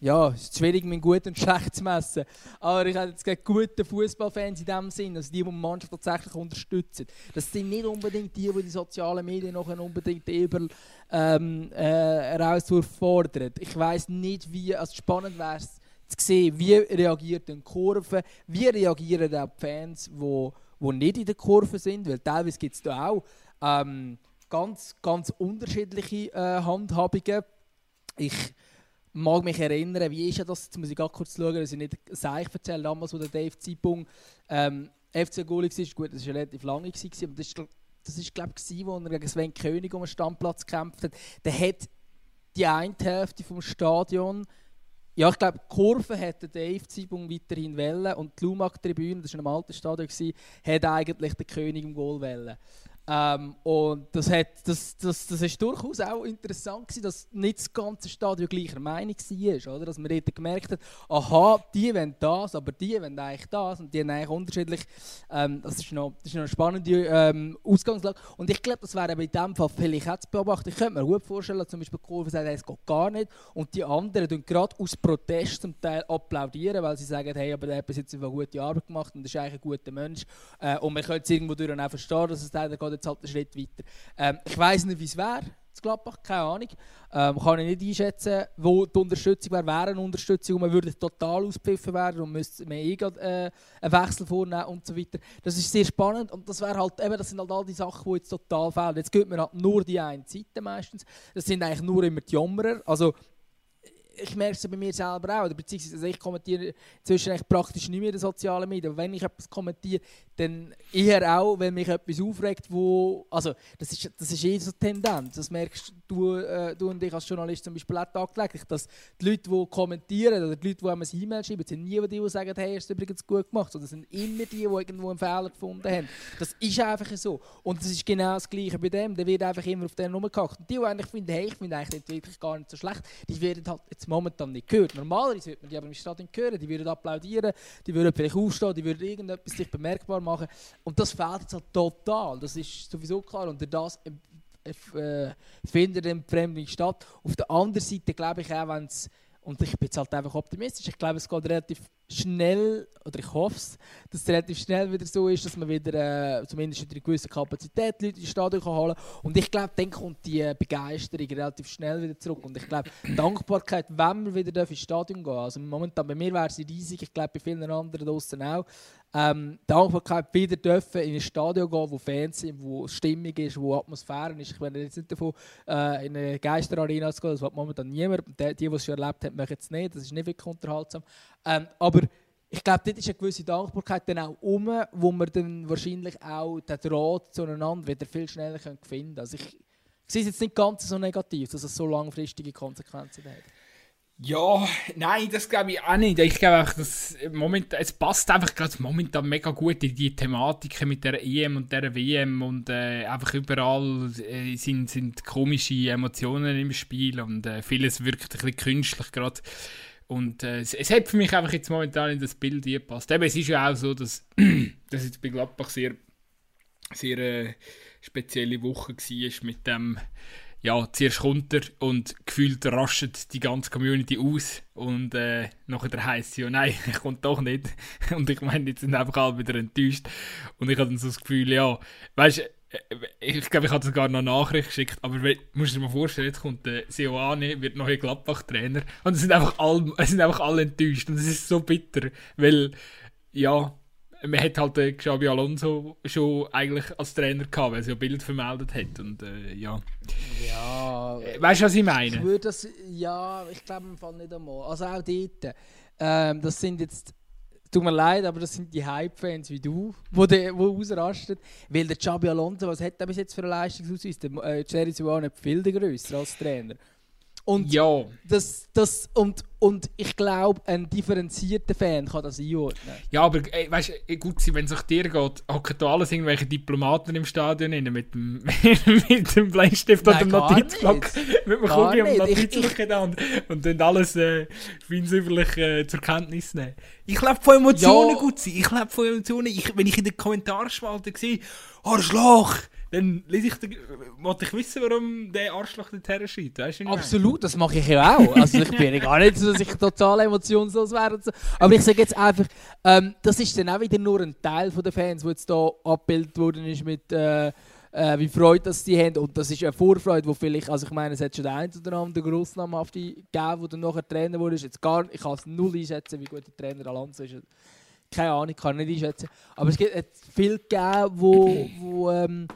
ja, es ist schwierig, mit gut und schlecht zu messen. Aber ich habe jetzt gegen gute Fußballfans in dem Sinn, also die, die die Mannschaft tatsächlich unterstützen. Das sind nicht unbedingt die, die die sozialen Medien noch unbedingt über ähm, äh, herausfordern. Ich weiß nicht, wie, also spannend wäre es zu sehen, wie reagiert die Kurve, wie reagieren auch die Fans, die, die nicht in der Kurve sind, weil teilweise gibt es da auch ähm, ganz, ganz unterschiedliche äh, Handhabungen. Ich mag mich erinnern, wie ist das, jetzt muss ich kurz schauen, dass ich nicht Seich erzähle, damals, wo der Dave Zeitpunkt ähm, FC Goalie war, gut, das war relativ lange, gewesen, aber das war, das ist glaube ich, wo er gegen Sven König um den Standplatz gekämpft hat. Der hat die eine Hälfte vom Stadion ja, ich glaube, die Kurve hat der Dave Zeitpunkt weiterhin wählen und die Lumac-Tribüne, das war ein altes Stadion, hat eigentlich den König im Goal wählen. Ähm, und das, hat, das, das, das ist durchaus auch interessant gewesen, dass nicht das ganze Stadion gleicher Meinung war, oder? Dass man dort gemerkt hat, aha, die wollen das, aber die wollen eigentlich das und die haben eigentlich unterschiedlich. Ähm, das, ist noch, das ist noch eine spannende ähm, Ausgangslage. Und ich glaube, das wäre bei diesem Fall vielleicht auch zu beobachten. Ich könnte mir gut vorstellen, dass zum Beispiel Kurve sagt, es geht gar nicht und die anderen tun gerade aus Protest zum Teil applaudieren, weil sie sagen, hey, aber der hat jetzt eine gute Arbeit gemacht und ist eigentlich ein guter Mensch. Äh, und man könnte es irgendwo durch auch verstehen, dass es leider geht jetzt halt einen Schritt weiter. Ähm, ich weiß nicht, wie es wäre Gladbach, keine Ahnung. Ähm, kann ich nicht einschätzen, wo die Unterstützung wäre. Wäre eine Unterstützung und man würde total auspfiffen werden und müsste man eh äh, einen Wechsel vornehmen und so weiter. Das ist sehr spannend und das, halt, eben, das sind halt all die Sachen, die jetzt total fehlen. Jetzt geht man halt nur die eine Seite meistens. Das sind eigentlich nur immer die Jammerer. Also ich merke es bei mir selber auch, beziehungsweise also ich kommentiere inzwischen praktisch nicht mehr in den sozialen Medien, aber wenn ich etwas kommentiere, dann eher auch, wenn mich etwas aufregt, wo, also das ist, das ist eh so eine Tendenz, das merkst du, äh, du und ich als Journalist zum Beispiel auch tagtäglich, dass die Leute, die kommentieren oder die Leute, die einem ein E-Mail schreiben, sind nie die, die sagen, hey, hast du übrigens gut gemacht, sondern sind immer die, die irgendwo einen Fehler gefunden haben. Das ist einfach so. Und das ist genau das Gleiche bei dem, der wird einfach immer auf den rumgehackt. Und die, die eigentlich finden, hey, ich finde eigentlich wirklich gar nicht so schlecht, die werden halt jetzt momentan nicht gehört. Normalerweise würde man die aber im Stadion hören, die würden applaudieren, die würden vielleicht aufstehen, die würden irgendetwas sich bemerkbar machen. Und das fehlt jetzt halt total, das ist sowieso klar. Und das äh, äh, findet eine Fremdung statt. Auf der anderen Seite glaube ich auch, wenn es, und ich bin jetzt halt einfach optimistisch, ich glaube, es geht relativ schnell, oder ich hoffe es, dass es relativ schnell wieder so ist, dass man wieder äh, zumindest in einer gewissen Kapazität Leute ins Stadion kann holen kann. Und ich glaube, dann kommt die Begeisterung relativ schnell wieder zurück. Und ich glaube, Dankbarkeit, wenn wir wieder ins Stadion gehen also momentan bei mir wäre sie riesig, ich glaube bei vielen anderen draußen auch, ähm, Dankbarkeit wieder dürfen in ein Stadion gehen, wo Fans sind, wo Stimmung ist, wo Atmosphäre ist. Ich werde jetzt nicht davon, äh, in eine Geisterarena zu gehen, das will momentan niemand. Die, die, die es schon erlebt haben, machen es nicht, das ist nicht wirklich unterhaltsam. Ähm, aber ich glaube, dort ist eine gewisse Dankbarkeit dann auch um, wo man dann wahrscheinlich auch den Draht zueinander wieder viel schneller finden können. Also ich, ich sehe es jetzt nicht ganz so negativ, dass es so langfristige Konsequenzen hat. Ja, nein, das glaube ich auch nicht. Ich glaube auch, dass momentan, es passt einfach gerade momentan mega gut in die Thematiken mit der EM und der WM und äh, einfach überall äh, sind, sind komische Emotionen im Spiel und äh, vieles wirkt ein bisschen künstlich gerade. Und äh, es, es, hat für mich einfach jetzt momentan in das Bild gepasst. Eben, es ist ja auch so, dass das jetzt bei Gladbach sehr, sehr äh, spezielle Woche war mit dem ja, zuerst kommt er und gefühlt rastet die ganze Community aus und äh, nachher heisst sie, ja nein, er kommt doch nicht. Und ich meine, jetzt sind einfach alle wieder enttäuscht. Und ich habe dann so das Gefühl, ja, weißt du, ich glaube, ich habe sogar noch eine Nachricht geschickt, aber du musst dir mal vorstellen, jetzt kommt der Seoane, wird neuer Gladbach-Trainer und es sind einfach alle, es sind einfach alle enttäuscht und es ist so bitter, weil, ja, man hat halt äh, Xabi Alonso schon eigentlich als Trainer gehabt, weil er ja Bild vermeldet hat und äh, ja. Ja. Äh, weißt du, was ich meine? Ich würde das, ja, ich glaube im Fall nicht einmal. Also auch dort. Ähm, das sind jetzt Tut mir leid, aber das sind die Hype-Fans wie du, die, die ausrasten. Weil der Xabi Alonso, was hat er bis jetzt für eine Leistungsausweis? Der äh, Jerry Suarez viel grösser als Trainer. Und ja. Das, das, und, und ich glaube, ein differenzierter Fan kann das einordnen. Ja, aber ey, weißt du, gut, wenn es nach dir geht, hocken da alles irgendwelche Diplomaten im Stadion rein, mit dem, mit dem Bleistift oder dem Notizblock. Mit dem Kugel und Notizblock in der Hand. Und dann alles äh, feinsäuberlich äh, zur Kenntnis nehmen. Ich lebe von Emotionen, ja. gut Ich lebe von Emotionen. Ich, wenn ich in den Kommentarspalte sehe, Arschloch! Oh, dann lese ich, wollte ich wissen, warum der Arschloch dorthin schreibt. Weißt du, Absolut, das mache ich ja auch. Also ich bin ja gar nicht so, dass ich total emotionslos wäre. Aber ich sage jetzt einfach, ähm, das ist dann auch wieder nur ein Teil der Fans, der jetzt hier abgebildet worden ist mit äh, äh, wie Freude dass sie haben. Und das ist eine Vorfreude, wo vielleicht, also ich meine, es hat schon den oder anderen Grossnamhafte gegeben, der dann nachher Trainer wurde. Jetzt gar, ich kann es null einschätzen, wie gut der Trainer Alonso ist keine Ahnung, kann nicht einschätzen. Aber es gibt viel gegeben, wo, wo, ähm,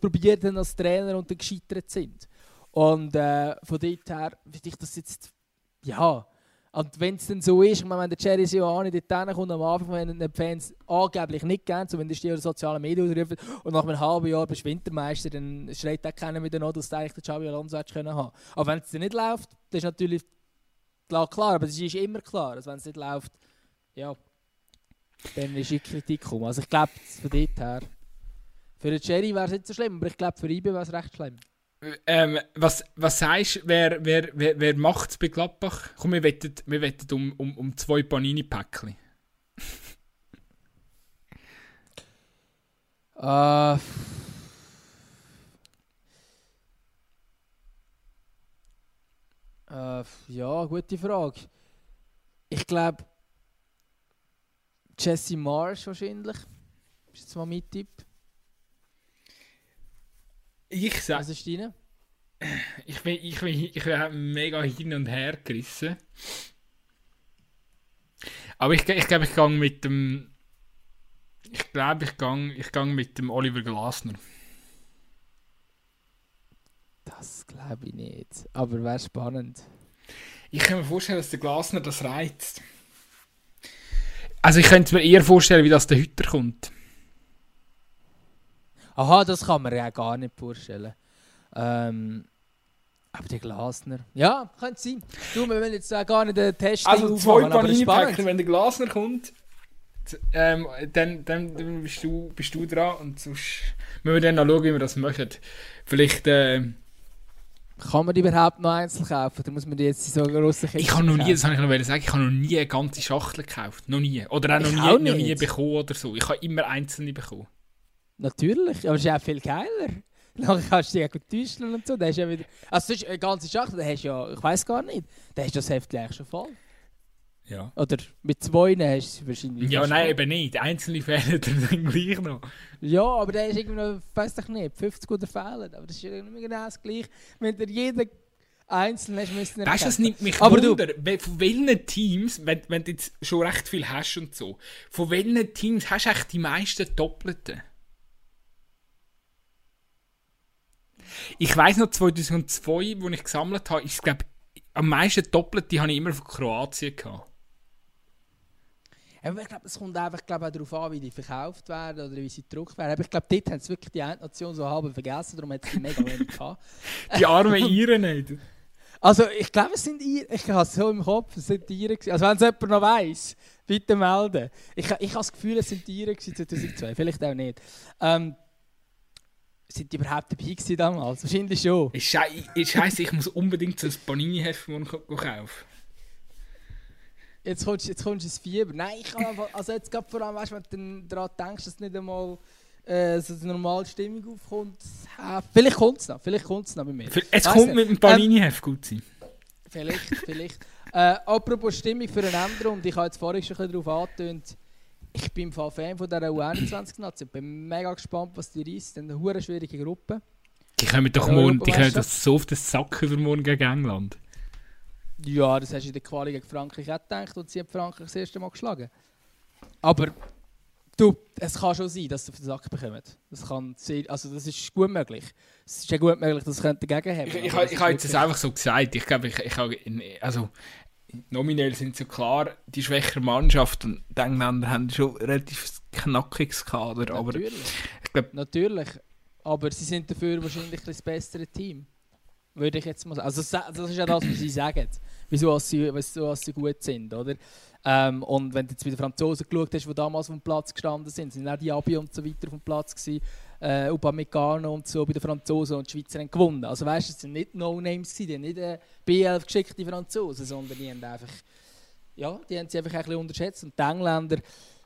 probiert haben als Trainer und dann gescheitert sind. Und äh, von dort her finde ich das jetzt, ja. Und wenn es dann so ist, meine, wenn der Jerry Sioani dort kommt am Anfang, wenn die Fans angeblich nicht gern, wenn die die sozialen Medien ausrufen und nach einem halben Jahr bist du Wintermeister, dann schreit auch keiner wieder noch, dass du eigentlich den Xabi Alonso hättest können haben. Aber wenn es dann nicht läuft, das ist natürlich klar, klar aber es ist immer klar, dass wenn es nicht läuft, ja, dann ist die Kritik gekommen. Also ich glaube, von dort her. Für den Cherry wäre es nicht so schlimm, aber ich glaube, für IBE wäre es recht schlimm. Ähm, was, was sagst du, wer, wer, wer, wer macht es bei Gladbach? Komm, wir wetten, wir wetten um, um, um zwei Panini-Päckchen. uh, uh, ja, gute Frage. Ich glaube, Jesse Marsh wahrscheinlich. Ist jetzt mal mein Tipp. Ich sag. Was ist deine? Ich bin, ich, bin, ich bin mega hin und her gerissen. Aber ich, ich glaube, ich gehe mit dem. Ich glaube, ich gehe ich gang mit dem Oliver Glasner. Das glaube ich nicht. Aber wäre spannend. Ich kann mir vorstellen, dass der Glasner das reizt. Also ich könnte mir eher vorstellen, wie das der Hütter kommt. Aha, das kann man ja gar nicht vorstellen. Ähm, aber der Glasner. Ja, könnte sein. Du, wir wollen jetzt gar nicht den Test Also zwei Panini-Päckchen, wenn der Glasner kommt, ähm, dann, dann, dann bist, du, bist du dran und sonst müssen wir dann noch schauen, wie wir das machen. Vielleicht... Äh, kann man die überhaupt noch einzeln kaufen? Da muss man die jetzt in so grossen Kisten Ich habe noch nie, das habe ich noch sagen, ich habe noch nie eine ganze Schachtel gekauft. Noch nie. Oder auch noch, nie, auch noch nie bekommen oder so. Ich habe immer einzelne bekommen. Natürlich, aber es ist auch viel geiler. Dann kannst du dich gut täuschen und so. Da hast ja wieder, also sonst eine ganze Schachtel, da hast ja, ich weiß gar nicht, da hast du das Heft eigentlich schon voll. Ja. Oder mit zwei hast du wahrscheinlich. Ja, nein, eben nicht. Einzelne fehlen dann gleich noch. Ja, aber der ist irgendwie noch, weiß ich nicht, 50 oder fehlen. Aber das ist irgendwie genau das Gleiche. Wenn der jeder einzeln hast, müssen Weißt du, das nimmt mich aber Wunder, du, von welchen Teams, wenn, wenn du jetzt schon recht viel hast und so, von welchen Teams hast du echt die meisten Doppelten? Ich weiß noch 2002, wo ich gesammelt habe, ich glaube, am meisten Doppelte habe ich immer von Kroatien gehabt. Aber ich glaube, es kommt einfach glaub, auch darauf an, wie die verkauft werden oder wie sie gedruckt werden. Aber ich glaube, dort haben sie wirklich die Endnation so halb vergessen, darum hat es mega wenig gehabt. Die armen Iren nicht. Also, ich glaube, es sind Iren. Ich habe es so im Kopf, es sind Iren. Also, wenn es jemand noch weiss, bitte melden. Ich, ich habe das Gefühl, es sind Iren 2002. Vielleicht auch nicht. Ähm, sind die überhaupt dabei gewesen damals? Wahrscheinlich schon. Scheiße, ich muss unbedingt so ein Panini-Heft kaufen. Jetzt kommst, jetzt kommst du ins Fieber. Nein, ich kann einfach, also jetzt gerade vor allem, weißt, wenn du daran denkst, dass nicht einmal äh, so eine normale Stimmung aufkommt. Äh, vielleicht kommt es noch, vielleicht kommt es noch bei mir. Es kommt nicht. mit dem Panini-Heft ähm, gut sein. Vielleicht, vielleicht. äh, apropos Stimmung für einen Änderung, und ich habe jetzt vorhin schon ein bisschen darauf angetönt, ich bin Fan von dieser U21-Nation. Ich bin mega gespannt, was die reißt. Eine hure schwierige Gruppe. Die kommen doch morgen, die können das so auf den Sack übermorgen gegen England. Ja, das hast du in der Quali gegen Frankreich auch gedacht und sie haben Frankreich das erste Mal geschlagen. Aber du, es kann schon sein, dass sie auf den Sack bekommen. Das, kann sehr, also das ist gut möglich. Es ist ja gut möglich, dass sie dagegen haben. Ich, ich, ich, ich habe jetzt einfach so gesagt. Ich glaube, ich, ich habe, also nominell sind sie klar die schwächere Mannschaft und die Engländer haben schon relativ knackiges Kader. Aber Natürlich. Ich glaub, Natürlich. Aber sie sind dafür wahrscheinlich das bessere Team. Würde ich jetzt mal sagen. Also das ist ja das, was sie sagen. Wieso sie, sie gut sind, oder? Ähm, und wenn du jetzt bei den Franzosen geschaut hast, die damals auf dem Platz gestanden sind, sind auch die Abi und so weiter auf dem Platz gewesen, äh, Upamecano und so bei den Franzosen und die Schweizer gewonnen. Also weißt du, es sind nicht No-Names die haben nicht äh, B11 geschickte Franzosen, sondern die haben einfach, ja, die haben sie einfach ein bisschen unterschätzt. Und die Engländer,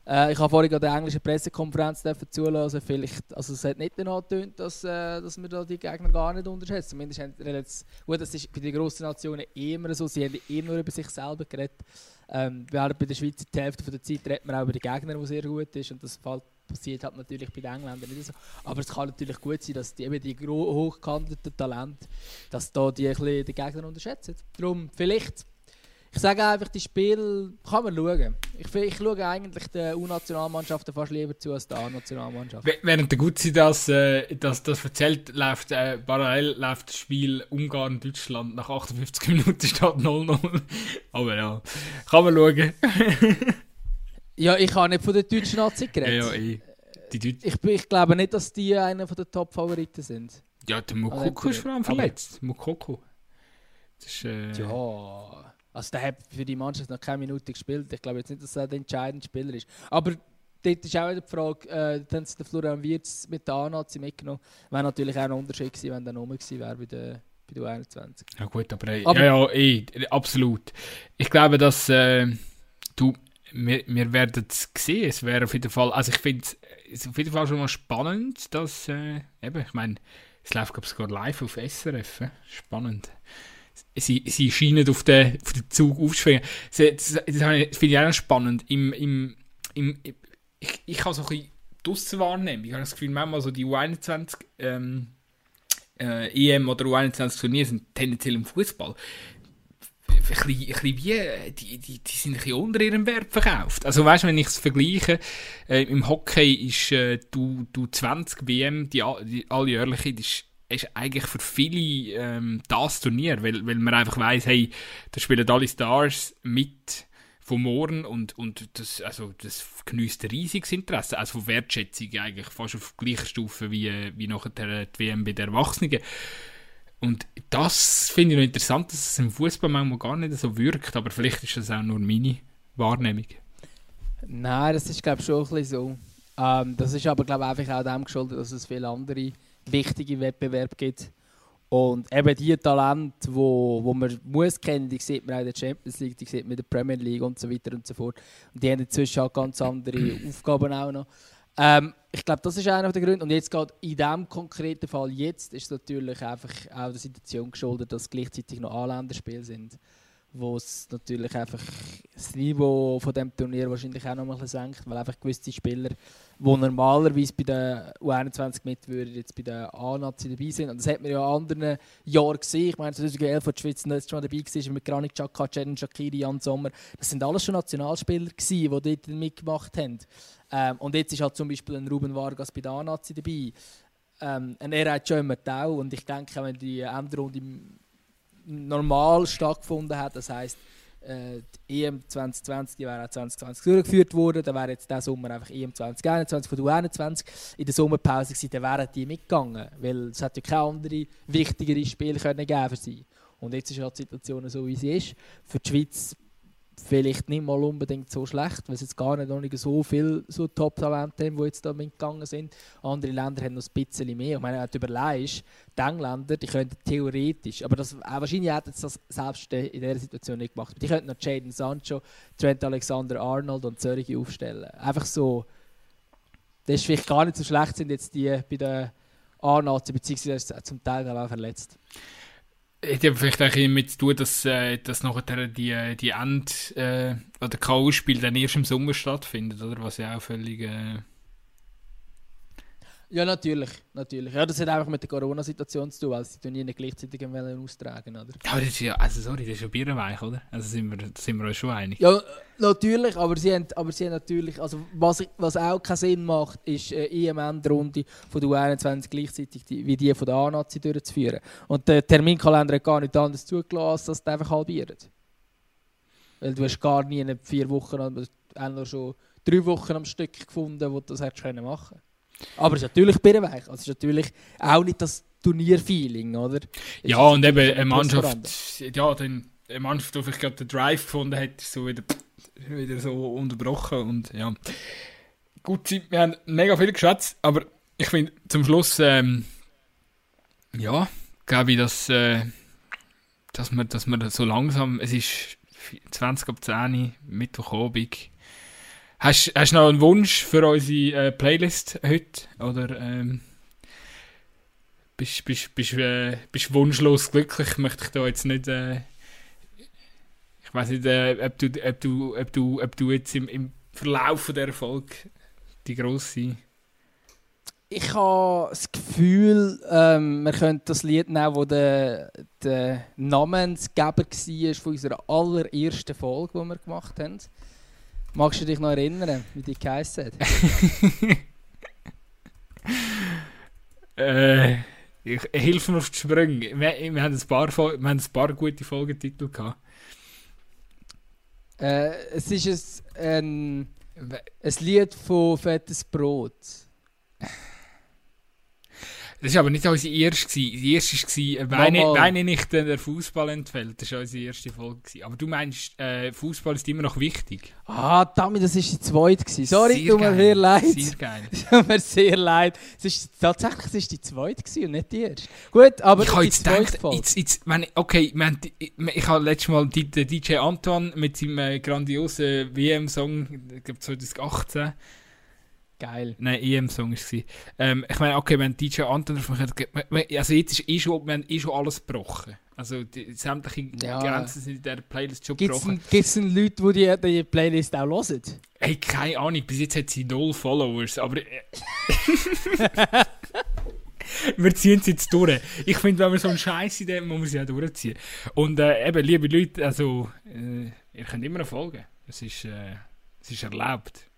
äh, ich habe vorhin an der englischen Pressekonferenz zulassen, vielleicht, also es hat nicht danach getönt, dass, äh, dass wir da die Gegner gar nicht unterschätzen. Zumindest haben gut, das ist bei den grossen Nationen immer so, sie haben immer über sich selber geredet. Ähm, während bei der Schweizer die Hälfte der Zeit redet man auch über die Gegner, die sehr gut ist und das passiert halt natürlich bei den Engländern nicht so. Aber es kann natürlich gut sein, dass die, eben die hochgehandelten Talente, dass da die ein Gegner unterschätzen. Darum, vielleicht ich sage einfach, die Spiele kann man schauen. Ich, ich schaue eigentlich der U-Nationalmannschaften fast lieber zu als der A-Nationalmannschaft. Während der Gutzi das, äh, das, das erzählt, läuft äh, parallel läuft das Spiel Ungarn-Deutschland. Nach 58 Minuten steht 0-0. Aber ja, kann man schauen. ja, ich habe nicht von der deutschen Nazi geredet. Ja, ja, eh. ich. Ich, ich glaube nicht, dass die einer der Top-Favoriten sind. Ja, der Mokoko ist vor allem verletzt. Mokoko. Das ist, äh... Ja. Also der hat für die Mannschaft noch keine Minute gespielt. Ich glaube jetzt nicht, dass er der entscheidende Spieler ist. Aber dort ist auch die Frage, äh, dann der Florian Wirtz mit der A-Nazi mitgenommen. Wäre natürlich auch ein Unterschied gewesen, wenn der Nummer gewesen wäre bei der, bei der 21. Ja gut, aber, äh, aber ja, ja, eh, absolut. Ich glaube, dass äh, du, wir, wir werden es sehen. Es wäre auf jeden Fall, also ich finde es auf jeden Fall schon mal spannend, dass, äh, eben, ich meine, es läuft glaube ich sogar live auf SRF. Äh? Spannend sie, sie scheinen auf den, auf den Zug aufzuschwingen. Das, das, das finde ich auch spannend. Im, im, im, ich, ich habe so ein bisschen draussen wahrnehmen. Ich habe das Gefühl, manchmal so die U21 ähm, äh, EM oder U21 Turniere sind tendenziell im Fußball ein bisschen, ein bisschen wie, die, die, die sind ein bisschen unter ihrem Wert verkauft. Also weißt du, wenn ich es vergleiche, äh, im Hockey ist äh, du, du 20 WM, die, die alljährliche, die ist ist eigentlich für viele ähm, das Turnier, weil, weil man einfach weiß, hey, da spielen alle Stars mit von morgen und, und das, also das genießt riesiges Interesse, also von Wertschätzung eigentlich fast auf gleicher Stufe wie, wie nachher die WM bei den Erwachsenen. Und das finde ich noch interessant, dass es im Fußball manchmal gar nicht so wirkt, aber vielleicht ist das auch nur meine Wahrnehmung. Nein, das ist glaube ich schon ein bisschen so. Ähm, das ist aber glaube ich auch dem geschuldet, dass es viele andere wichtige Wettbewerb gibt. Und eben die Talente, wo, wo man muss kennen, die sieht man auch in der Champions League, die sieht man in der Premier League und so weiter und so fort. Und die haben inzwischen auch ganz andere Aufgaben auch noch. Ähm, ich glaube, das ist einer der Gründe. Und jetzt gerade in diesem konkreten Fall jetzt ist es natürlich einfach auch der Situation geschuldet, dass gleichzeitig noch Anländerspiele sind, wo es natürlich einfach das Niveau von dem Turnier wahrscheinlich auch noch mal senkt, weil einfach gewisse Spieler, die normalerweise bei der U21 mit würden, jetzt bei der A-Nazi dabei sind. Und das hat man ja in anderen Jahren gesehen. Ich meine, 2011, als die Schweiz nicht schon dabei war, mit Granit Xhaka, Ceren Shakiri, Jan Sommer. Das sind alles schon Nationalspieler gewesen, die dort mitgemacht haben. Ähm, und jetzt ist halt zum Beispiel ein Ruben Vargas bei der A-Nazi dabei. Ähm, und er hat schon immer Tau. Und ich denke, wenn die Endrunde normal stattgefunden hat. Das heisst, äh, die EM 2020 die wäre auch 2020 durchgeführt worden. Dann wäre jetzt der Sommer einfach EM 2021 von der U21 in der Sommerpause gewesen. Dann wären die mitgegangen, weil es hat ja keine andere wichtigere Spiele können geben sie. Und jetzt ist halt die Situation so, wie sie ist. Für die Schweiz vielleicht nicht mal unbedingt so schlecht, weil es jetzt gar nicht, nicht so viele so Top-Talente haben, die jetzt da mitgegangen sind. Andere Länder haben noch ein bisschen mehr. Ich wenn du überlegst, die Engländer, die könnten theoretisch, aber das, auch wahrscheinlich hätten sie das selbst in dieser Situation nicht gemacht. Die könnten noch Jaden Sancho, Trent Alexander-Arnold und solche aufstellen. Einfach so, das ist vielleicht gar nicht so schlecht, sind jetzt die bei den A-Nazi, beziehungsweise zum Teil auch verletzt hat ja vielleicht auch damit zu tun, dass, äh, dass nachher die, die End- äh, oder K.O.-Spiele dann erst im Sommer stattfindet, oder? Was ja auch völlig. Äh ja, natürlich, natürlich. Ja, das hat einfach mit der Corona-Situation zu tun, weil sie Turniere gleichzeitig austragen oder? Ja, das ist ja, also sorry, das ist ja Bierweich, oder? Also sind wir, sind wir uns schon einig. Ja, natürlich, aber sie haben, aber sie haben natürlich, also was, was auch keinen Sinn macht, ist eine EM-Endrunde von der U21 gleichzeitig die, wie die von der A-Nazi durchzuführen. Und der Terminkalender hat gar nicht anders zugelassen, als das einfach halbiert. Weil du hast gar nie in vier Wochen, auch schon drei Wochen am Stück gefunden, wo du das hättest machen können. Aber es ist natürlich birrenweich. Also es ist natürlich auch nicht das Turnierfeeling, oder? Es ja, und eben eine Mannschaft, ja, dann eine Mannschaft, die vielleicht gerade den Drive gefunden hat, ist so wieder, wieder so unterbrochen und ja. Gut, wir haben mega viel geschätzt, aber ich finde zum Schluss, ähm, ja, glaube ich, dass, äh, dass, wir, dass wir so langsam, es ist 20 ab 10 Mittwochabend, Hast, du noch einen Wunsch für unsere äh, Playlist heute? Oder ähm, bist du äh, wunschlos glücklich? Möchte ich da jetzt nicht. Äh, ich weiß nicht, äh, ob, du, ob, du, ob, du, ob du jetzt im, im Verlauf der Erfolg die grosse. Ich habe das Gefühl, ähm, wir könnten das Lied nehmen, das der, der Namensgeber war von unserer allerersten Folge, die wir gemacht haben. Magst du dich noch erinnern, wie die geheißen hat? äh, ich, hilf mir auf die Sprünge. Wir, wir, haben ein paar, wir haben ein paar gute Folgetitel gehabt. Äh, es ist ein, ein, ein Lied von Fettes Brot. Das war aber nicht unsere erste. Die erste war, weine, weine nicht, der Fußball entfällt. Das war unsere erste Folge. Aber du meinst, äh, Fußball ist immer noch wichtig? Ah, damit, das war die zweite. Gewesen. Sorry, tut mir sehr leid. Sehr geil. tut mir sehr leid. Es ist, tatsächlich es ist die zweite gewesen und nicht die erste. Gut, aber ich habe jetzt gedacht, jetzt, jetzt, meine, okay, meine, ich, ich habe letztes Mal den DJ Antoine mit seinem äh, grandiosen WM-Song, ich glaube 2018, Geil. Nein, EM-Song war es. Ähm, ich meine, okay, wenn DJ Anton drauf also jetzt ist eh schon, wir haben eh schon alles gebrochen. Also die, sämtliche ja. Grenzen sind in dieser Playlist schon Gibt's gebrochen. Gibt es Leute, die, die die Playlist auch hören? Hey, keine Ahnung, bis jetzt hat sie null Followers, aber... Äh, wir ziehen es jetzt durch. Ich finde, wenn man so einen Scheiß in dem, muss man sie auch durchziehen. Und äh, eben, liebe Leute, also, äh, ihr könnt immer folgen. Es ist, äh, es ist erlaubt.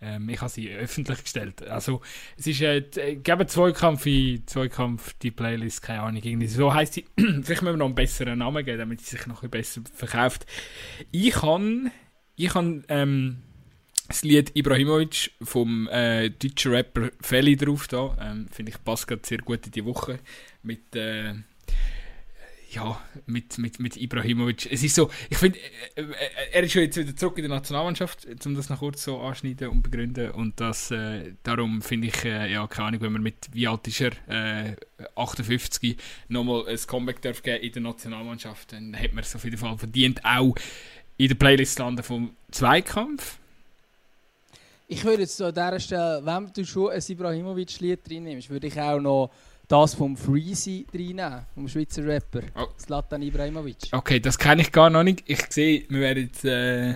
Ähm, ich habe sie öffentlich gestellt. Also, es ist, äh, äh geben Zweikampf, Zweikampf, die Playlist, keine Ahnung, irgendwie. So heisst sie, vielleicht müssen wir noch einen besseren Namen geben, damit sie sich noch ein bisschen besser verkauft. Ich habe, ich habe, ähm, das Lied Ibrahimovic vom äh, deutschen Rapper Feli drauf da. Ähm, Finde ich passt gerade sehr gut in die Woche. Mit, äh, ja, mit, mit, mit Ibrahimovic. Es ist so, ich finde, äh, äh, er ist schon jetzt wieder zurück in der Nationalmannschaft, um das noch kurz so anschneiden und begründen. Und das, äh, darum finde ich, äh, ja, keine Ahnung, wenn man mit, wie alt ist er, äh, 58, nochmal ein Comeback darf geben in der Nationalmannschaft, dann hat man es auf jeden Fall verdient, auch in der Playlist landen vom Zweikampf. Ich würde jetzt an dieser Stelle, wenn du schon ein Ibrahimovic-Lied drin nimmst, würde ich auch noch das vom Freezy reinnehmen, vom Schweizer Rapper, oh. Zlatan Ibrahimovic. Okay, das kenne ich gar noch nicht. Ich sehe, wir werden jetzt... Äh,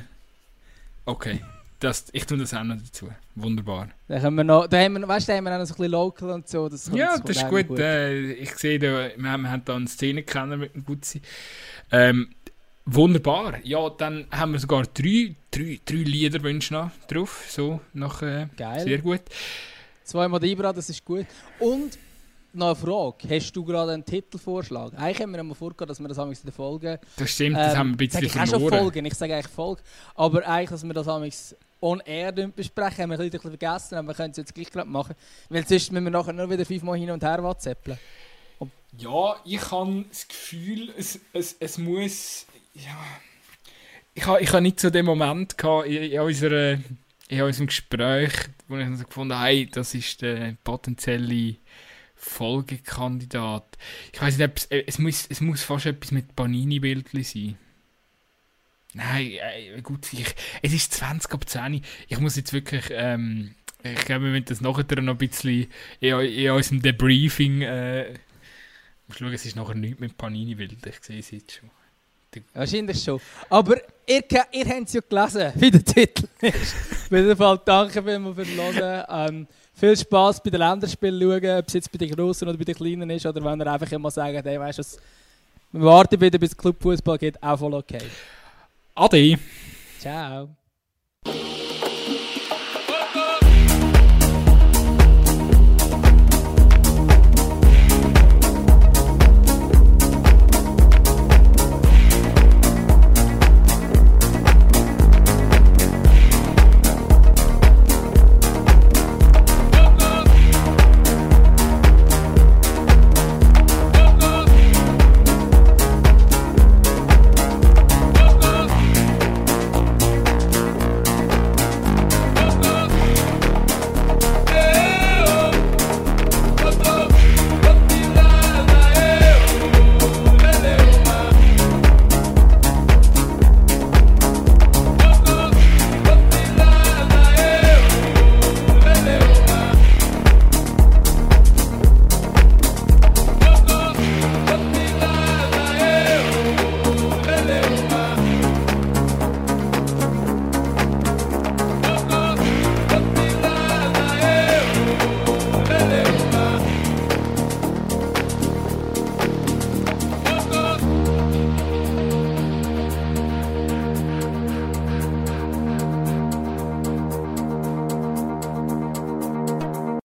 okay, das, ich tue das auch noch dazu. Wunderbar. Da haben wir noch, da haben wir, weißt du, da haben wir noch so ein bisschen local und so. Das ja, das, ist gut. gut. Äh, ich sehe, da, wir, haben, wir haben da eine Szene kennen mit dem Gutzi. Ähm, wunderbar. Ja, dann haben wir sogar drei, drei, drei Liederwünsche noch drauf. So, noch, äh, Geil. Sehr gut. Zweimal Ibra, das ist gut. Und noch eine Frage. Hast du gerade einen Titelvorschlag? Eigentlich haben wir einmal vorgehabt, dass wir das in der Folge... Das stimmt, das ähm, haben wir ein bisschen ich verloren. Ich schon Folgen, ich sage eigentlich Folge. Aber eigentlich, dass wir das on air besprechen, haben wir ein bisschen vergessen, aber wir können es jetzt gleich gerade machen. Weil sonst müssen wir nachher nur wieder fünfmal hin und her WhatsAppeln. Ja, ich habe das Gefühl, es, es, es muss... Ja, ich habe ich ha nicht so den Moment gehabt in, in, unserer, in unserem Gespräch, wo ich so gefunden habe, hey, das ist der potenzielle Folgekandidat. Ich weiß nicht, es muss, es muss fast etwas mit Panini-Bildchen sein. Nein, äh, gut, ich, es ist 20 ab 10. Ich muss jetzt wirklich, ähm, ich glaube, wir müssen das nachher noch ein bisschen in, in unserem Debriefing äh, schauen, es ist nachher nichts mit Panini-Bild. Ich sehe es jetzt schon. Wahrscheinlich schon. Aber ihr, ihr habt es ja gelesen, wie der Titel ist. Auf jeden Fall danke vielmals für das Hören. Ähm, viel Spaß bei den Länderspielen schauen, ob es jetzt bei den Großen oder bei den Kleinen ist, oder wenn ihr einfach immer sagt, hey, weißt du, wir warten wieder, bis Clubfußball geht, auch voll okay. Ade. Ciao.